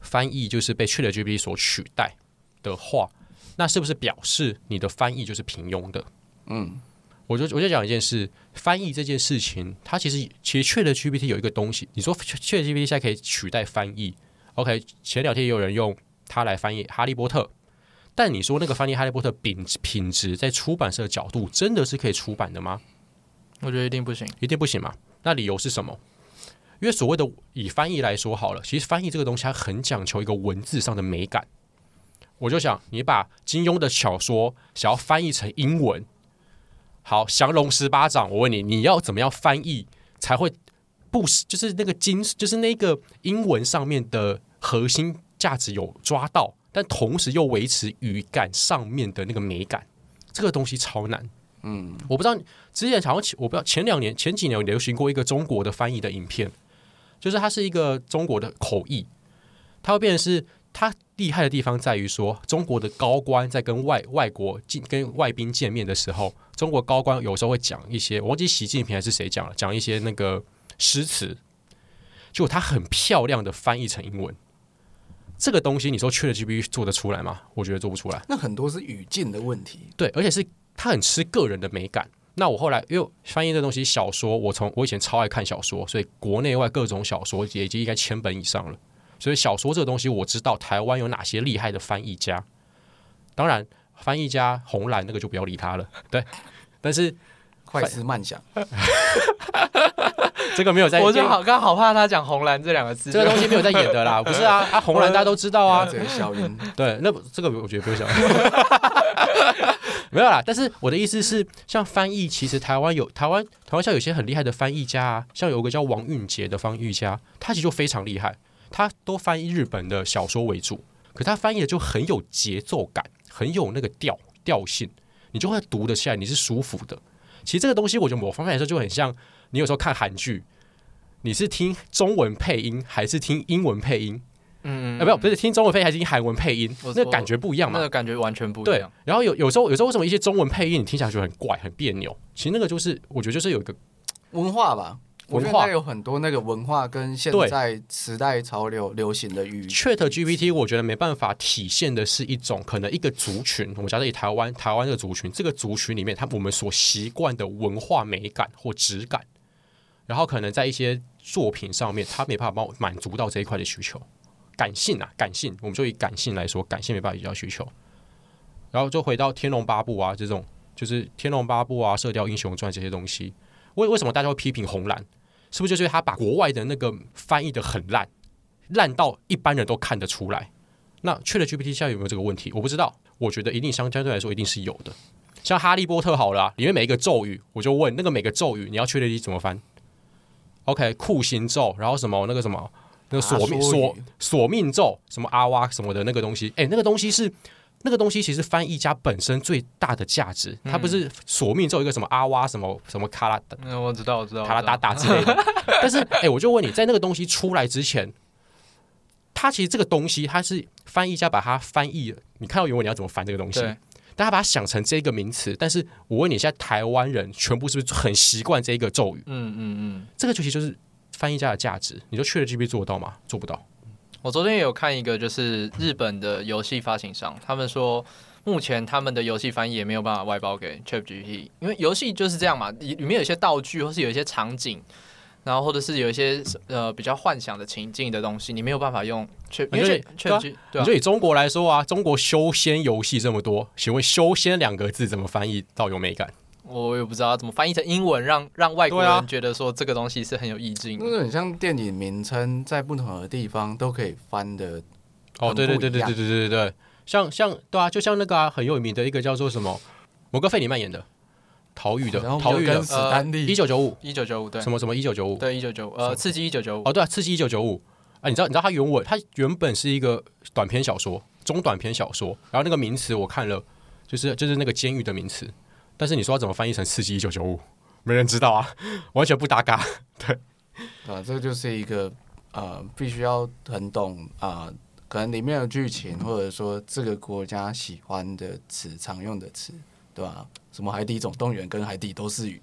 翻译就是被 ChatGPT 所取代的话，那是不是表示你的翻译就是平庸的？嗯，我就我就讲一件事，翻译这件事情，它其实其实 ChatGPT 有一个东西，你说 ChatGPT 现在可以取代翻译，OK，前两天也有人用它来翻译《哈利波特》，但你说那个翻译《哈利波特》品品质在出版社的角度真的是可以出版的吗？我觉得一定不行。一定不行嘛？那理由是什么？因为所谓的以翻译来说好了，其实翻译这个东西它很讲求一个文字上的美感。我就想，你把金庸的小说想要翻译成英文，好，降龙十八掌，我问你，你要怎么样翻译才会不就是那个金，就是那个英文上面的核心价值有抓到，但同时又维持语感上面的那个美感，这个东西超难。嗯，我不知道之前好像我不知道前两年前几年有流行过一个中国的翻译的影片，就是它是一个中国的口译，它会变成是它厉害的地方在于说，中国的高官在跟外外国进跟外宾见面的时候，中国高官有时候会讲一些，我忘记习近平还是谁讲了，讲一些那个诗词，结果他很漂亮的翻译成英文。这个东西你说 ChatGPT 做得出来吗？我觉得做不出来。那很多是语境的问题。对，而且是它很吃个人的美感。那我后来因为翻译这东西，小说我从我以前超爱看小说，所以国内外各种小说也已经应该千本以上了。所以小说这东西，我知道台湾有哪些厉害的翻译家。当然，翻译家红蓝那个就不要理他了。对，但是快思慢想，这个没有在，我就好刚好怕他讲红蓝这两个字，这个东西没有在演的啦，不是啊，啊红蓝大家都知道啊，这个效应。对，那不这个我觉得不用想，没有啦。但是我的意思是，像翻译，其实台湾有台湾台湾像有些很厉害的翻译家啊，像有个叫王韵杰的翻译家，他其实就非常厉害，他都翻译日本的小说为主，可他翻译的就很有节奏感，很有那个调调性，你就会读得起来，你是舒服的。其实这个东西，我觉得某方面来说就很像你有时候看韩剧，你是听中文配音还是听英文配音？嗯，嗯啊，没有，不是听中文配音还是听韩文配音，那个感觉不一样嘛那。个感觉完全不一样对。，然后有有时候有时候为什么一些中文配音你听起来就很怪很别扭？其实那个就是我觉得就是有一个文化吧，我觉文化得有很多那个文化跟现在时代潮流流行的语 Chat GPT，我觉得没办法体现的是一种可能一个族群，我们假设以台湾台湾这个族群，这个族群里面，他我们所习惯的文化美感或质感，然后可能在一些作品上面，他没办法帮我满足到这一块的需求。感性啊，感性，我们就以感性来说，感性没办法比较需求。然后就回到《天龙八部》啊，这种就是《天龙八部》啊，《射雕英雄传》这些东西，为为什么大家会批评红蓝？是不是就是他把国外的那个翻译的很烂，烂到一般人都看得出来？那 ChatGPT 现在有没有这个问题？我不知道，我觉得一定相相对来说一定是有的。像《哈利波特》好了、里面每一个咒语，我就问那个每个咒语你要 Chat G 怎么翻？OK，酷刑咒，然后什么那个什么那个索命索索命咒，什么阿哇什么的那个东西，哎、那个东西是那个东西，其实翻译家本身最大的价值，它不是索命咒一个什么阿哇什么什么卡拉嗯，我知道，我知道。卡拉达达之类的。但是，哎、我就问你，在那个东西出来之前，它其实这个东西，它是翻译家把它翻译了。你看到原文，你要怎么翻这个东西？对，但他把它想成这个名词。但是我问你，现在台湾人全部是不是很习惯这一个咒语？嗯嗯嗯。这个其实就是翻译家的价值。你说 ChatGPT 做得到吗？做不到。我昨天也有看一个，就是日本的游戏发行商，他们说目前他们的游戏翻译也没有办法外包给 ChatGPT，因为游戏就是这样嘛，里里面有一些道具或是有一些场景，然后或者是有一些呃比较幻想的情境的东西，你没有办法用 Chat，因为 Chat 对你就以中国来说啊，中国修仙游戏这么多，请问“修仙”两个字怎么翻译到有美感？我也不知道怎么翻译成英文，让让外国人觉得说这个东西是很有意境。那个很像电影名称，在不同的地方都可以翻的。哦，对对对对对对对对对，像像对啊，就像那个很有名的一个叫做什么，某个费里曼演的逃狱的逃狱的史丹利，一九九五。一九九五对。什么什么一九九五。对一九九五呃刺激一九九五。哦对啊刺激一九九五。啊你知道你知道它原文它原本是一个短篇小说中短篇小说，然后那个名词我看了就是就是那个监狱的名词。但是你说要怎么翻译成《刺激一九九五》，没人知道啊，完全不搭嘎。对，啊，这个就是一个呃，必须要很懂啊，可能里面的剧情，或者说这个国家喜欢的词、常用的词，对吧？什么《海底总动员》跟《海底都是雨》，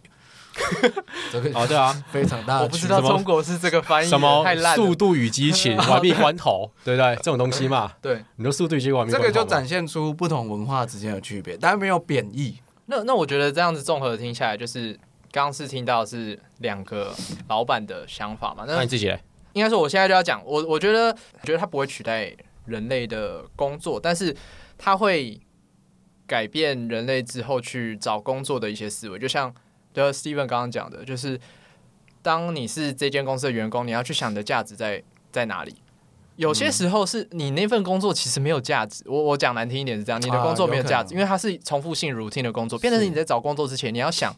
这个哦，对啊，非常大。我不知道中国是这个翻译，什么《速度与激情》《玩命关头》，对不对？这种东西嘛，对，你说《速度与激情》《这个就展现出不同文化之间的区别，但没有贬义。那那我觉得这样子综合听下来，就是刚刚是听到是两个老板的想法嘛？那你自己来应该说我现在就要讲，我我觉得我觉得它不会取代人类的工作，但是它会改变人类之后去找工作的一些思维。就像就 Steven 刚刚讲的，就是当你是这间公司的员工，你要去想你的价值在在哪里。有些时候是你那份工作其实没有价值，我我讲难听一点是这样，你的工作没有价值，因为它是重复性 routine 的工作，变成是你在找工作之前，你要想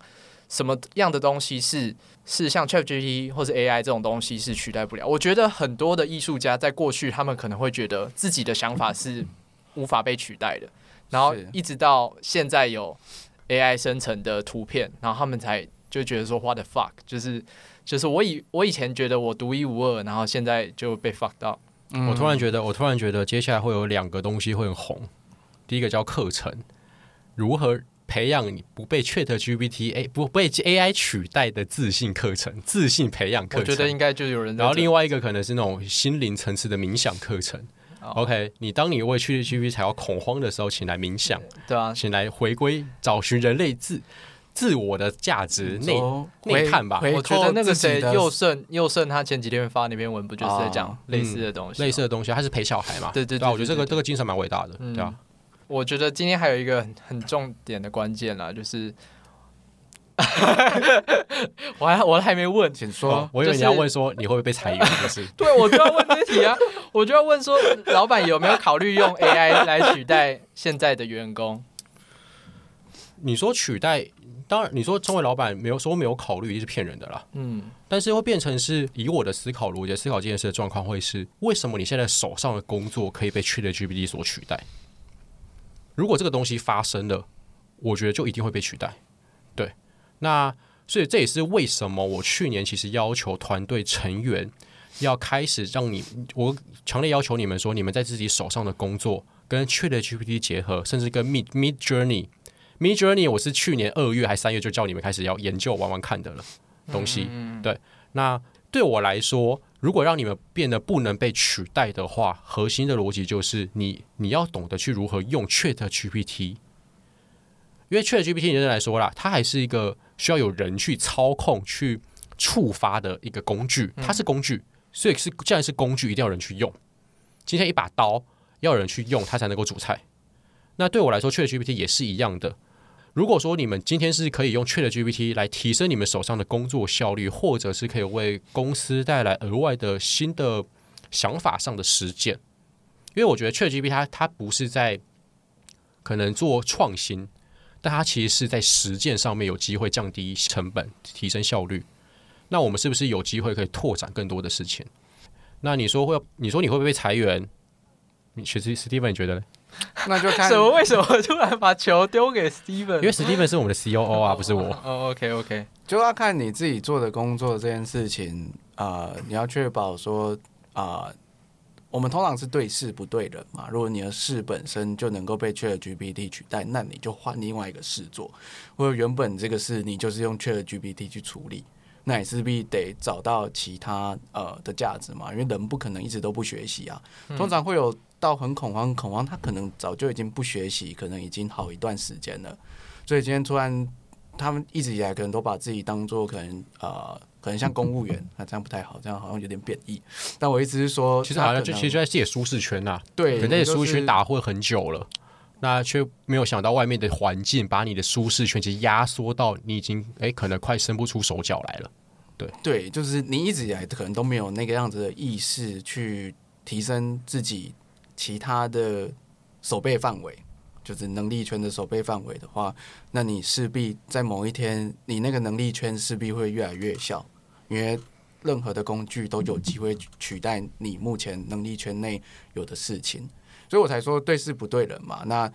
什么样的东西是是像 ChatGPT 或者 AI 这种东西是取代不了。我觉得很多的艺术家在过去，他们可能会觉得自己的想法是无法被取代的，然后一直到现在有 AI 生成的图片，然后他们才就觉得说 What the fuck，就是就是我以我以前觉得我独一无二，然后现在就被 fuck 到。我突然觉得，我突然觉得接下来会有两个东西会很红。第一个叫课程，如何培养你不被 Chat GPT 哎不被 AI 取代的自信课程，自信培养课程。我觉得应该就有人。然后另外一个可能是那种心灵层次的冥想课程。OK，你当你为 Chat GPT 才要恐慌的时候，请来冥想，对啊，请来回归找寻人类自。自我的价值内内看吧，我觉得那个谁佑胜佑胜他前几天发那篇文不就是在讲类似的东西，类似的东西，他是陪小孩嘛？对对对，我觉得这个这个精神蛮伟大的，对啊。我觉得今天还有一个很重点的关键啦，就是 我还我还没问，请说，我以为你要问说你会不会被裁员，就是？对，我就要问这题啊，我就要问说，老板有没有考虑用 AI 来取代现在的员工？你说取代？当然，你说身为老板没有说没有考虑，一定是骗人的啦。嗯，但是会变成是以我的思考逻辑思考这件事的状况，会是为什么你现在手上的工作可以被 ChatGPT 所取代？如果这个东西发生了，我觉得就一定会被取代。对，那所以这也是为什么我去年其实要求团队成员要开始让你，我强烈要求你们说，你们在自己手上的工作跟 ChatGPT 结合，甚至跟 Mid Mid Journey。Mid Journey，我是去年二月还三月就叫你们开始要研究玩玩看的了东西。对，那对我来说，如果让你们变得不能被取代的话，核心的逻辑就是你你要懂得去如何用 Chat GPT，因为 Chat GPT 人来说啦，它还是一个需要有人去操控、去触发的一个工具，它是工具，所以是既然是工具，一定要人去用。今天一把刀要有人去用，它才能够煮菜。那对我来说，Chat GPT 也是一样的。如果说你们今天是可以用 Chat GPT 来提升你们手上的工作效率，或者是可以为公司带来额外的新的想法上的实践，因为我觉得 Chat GPT 它它不是在可能做创新，但它其实是在实践上面有机会降低成本、提升效率。那我们是不是有机会可以拓展更多的事情？那你说会？你说你会不会裁员？你其实 Steven 你觉得呢？那就看什么？为什么突然把球丢给 Steven？因为 Steven 是我们的 COO 啊，不是我。哦，OK OK，就要看你自己做的工作这件事情啊，你要确保说啊，我们通常是对事不对人嘛。如果你的事本身就能够被 Chat GPT 取代，那你就换另外一个事做，或者原本这个事你就是用 Chat GPT 去处理，那也势必得找到其他呃的价值嘛，因为人不可能一直都不学习啊。通常会有到很恐慌，恐慌他可能早就已经不学习，可能已经好一段时间了。所以今天突然他们一直以来可能都把自己当做可能呃。可能像公务员，那这样不太好，这样好像有点贬义。但我意思是说，其实好像就其实就在自己舒适圈呐，对，可能在舒适圈打混很久了，那却没有想到外面的环境把你的舒适圈其实压缩到你已经哎，可能快伸不出手脚来了。对对，就是你一直以来可能都没有那个样子的意识去提升自己其他的手背范围。就是能力圈的守备范围的话，那你势必在某一天，你那个能力圈势必会越来越小，因为任何的工具都有机会取代你目前能力圈内有的事情，所以我才说对事不对人嘛。那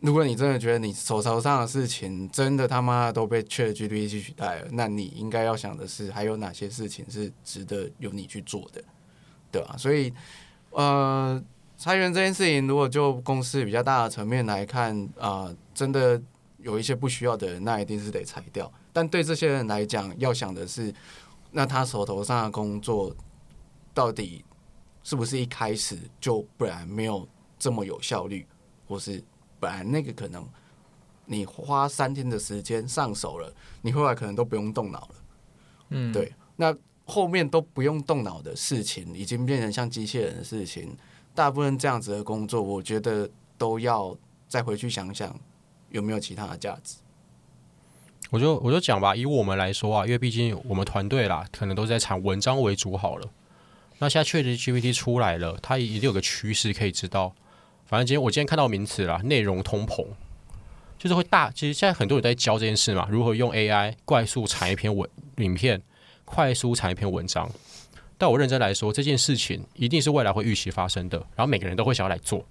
如果你真的觉得你手头上的事情真的他妈都被 Chat GPT 取代了，那你应该要想的是，还有哪些事情是值得由你去做的，对吧？所以，呃。裁员这件事情，如果就公司比较大的层面来看，啊，真的有一些不需要的人，那一定是得裁掉。但对这些人来讲，要想的是，那他手头上的工作到底是不是一开始就不然没有这么有效率，或是本来那个可能你花三天的时间上手了，你后来可能都不用动脑了。嗯，对。那后面都不用动脑的事情，已经变成像机器人的事情。大部分这样子的工作，我觉得都要再回去想想有没有其他的价值。我就我就讲吧，以我们来说啊，因为毕竟我们团队啦，可能都在产文章为主好了。那现在确实 GPT 出来了，它一定有个趋势可以知道。反正今天我今天看到名词啦，内容通膨，就是会大。其实现在很多人在教这件事嘛，如何用 AI 快速产一篇文影片，快速产一篇文章。但我认真来说，这件事情一定是未来会预期发生的，然后每个人都会想要来做。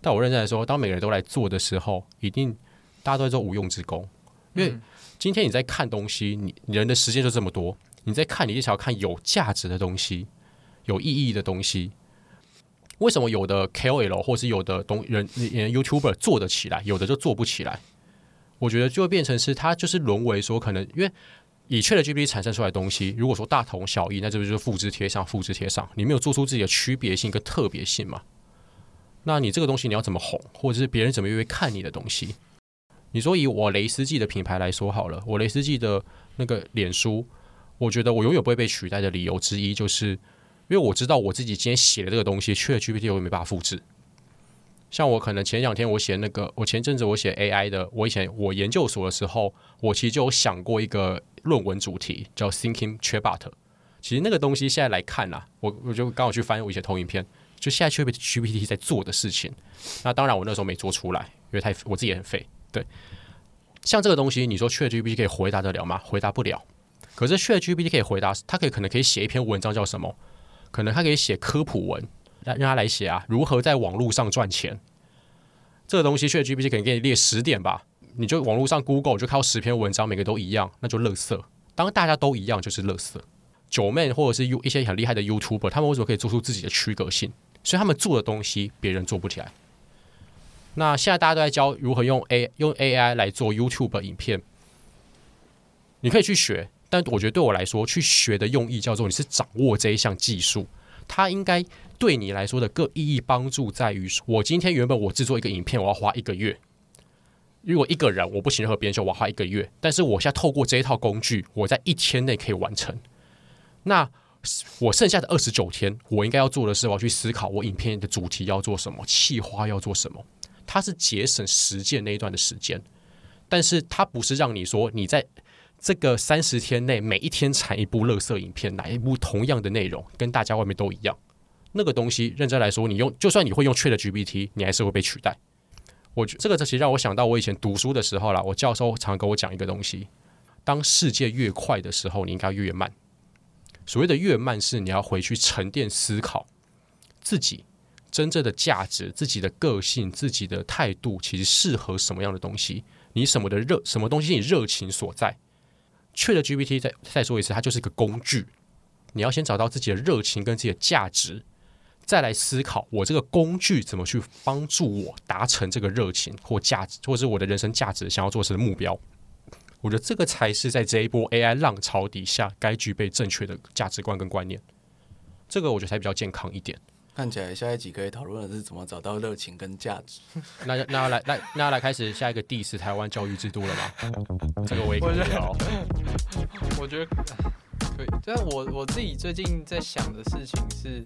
但我认真来说，当每个人都来做的时候，一定大家都在做无用之功。因为今天你在看东西，你人的时间就这么多，你在看，你就想要看有价值的东西、有意义的东西。为什么有的 KOL 或是有的东人 YouTuber 做得起来，有的就做不起来？我觉得就会变成是他就是沦为说，可能因为。以 ChatGPT 产生出来的东西，如果说大同小异，那这不就是复制贴上、复制贴上？你没有做出自己的区别性跟特别性嘛？那你这个东西你要怎么红，或者是别人怎么愿意看你的东西？你说以我雷斯记的品牌来说好了，我雷斯记的那个脸书，我觉得我永远不会被取代的理由之一，就是因为我知道我自己今天写的这个东西，ChatGPT 我也没办法复制。像我可能前两天我写那个，我前阵子我写 AI 的，我以前我研究所的时候，我其实就有想过一个论文主题叫 Thinking Chatbot。其实那个东西现在来看呐，我我就刚好去翻我一些投影片，就现在 ChatGPT 在做的事情。那当然我那时候没做出来，因为太我自己也很废。对，像这个东西，你说 ChatGPT 可以回答得了吗？回答不了。可是 ChatGPT 可以回答，它可以可能可以写一篇文章叫什么？可能他可以写科普文。让让他来写啊，如何在网络上赚钱？这个东西，ChatGPT 可能给你列十点吧。你就网络上 Google 就靠十篇文章，每个都一样，那就垃圾。当大家都一样，就是垃圾。九妹或者是 U 一些很厉害的 YouTuber，他们为什么可以做出自己的区隔性？所以他们做的东西别人做不起来。那现在大家都在教如何用 A 用 AI 来做 YouTube 影片，你可以去学，但我觉得对我来说，去学的用意叫做你是掌握这一项技术。它应该对你来说的各意义帮助在于：我今天原本我制作一个影片，我要花一个月；如果一个人我不行任何编修，我花一个月。但是我现在透过这一套工具，我在一天内可以完成。那我剩下的二十九天，我应该要做的是，我要去思考我影片的主题要做什么，企划要做什么。它是节省实践那一段的时间，但是它不是让你说你在。这个三十天内每一天产一部乐色影片，哪一部同样的内容跟大家外面都一样，那个东西认真来说，你用就算你会用 Chat GPT，你还是会被取代。我觉这个其实让我想到我以前读书的时候啦，我教授常跟我讲一个东西：当世界越快的时候，你应该越慢。所谓的越慢，是你要回去沉淀思考自己真正的价值、自己的个性、自己的态度，其实适合什么样的东西？你什么的热，什么东西你热情所在？确的 GPT，再再说一次，它就是一个工具。你要先找到自己的热情跟自己的价值，再来思考我这个工具怎么去帮助我达成这个热情或价值，或者是我的人生价值想要做成的目标。我觉得这个才是在这一波 AI 浪潮底下该具备正确的价值观跟观念。这个我觉得才比较健康一点。看起来下一集可以讨论的是怎么找到热情跟价值。那那要来那那要来开始下一个 diss 台湾教育制度了吗？这个我也可以聊。我觉得可以，但我我自己最近在想的事情是，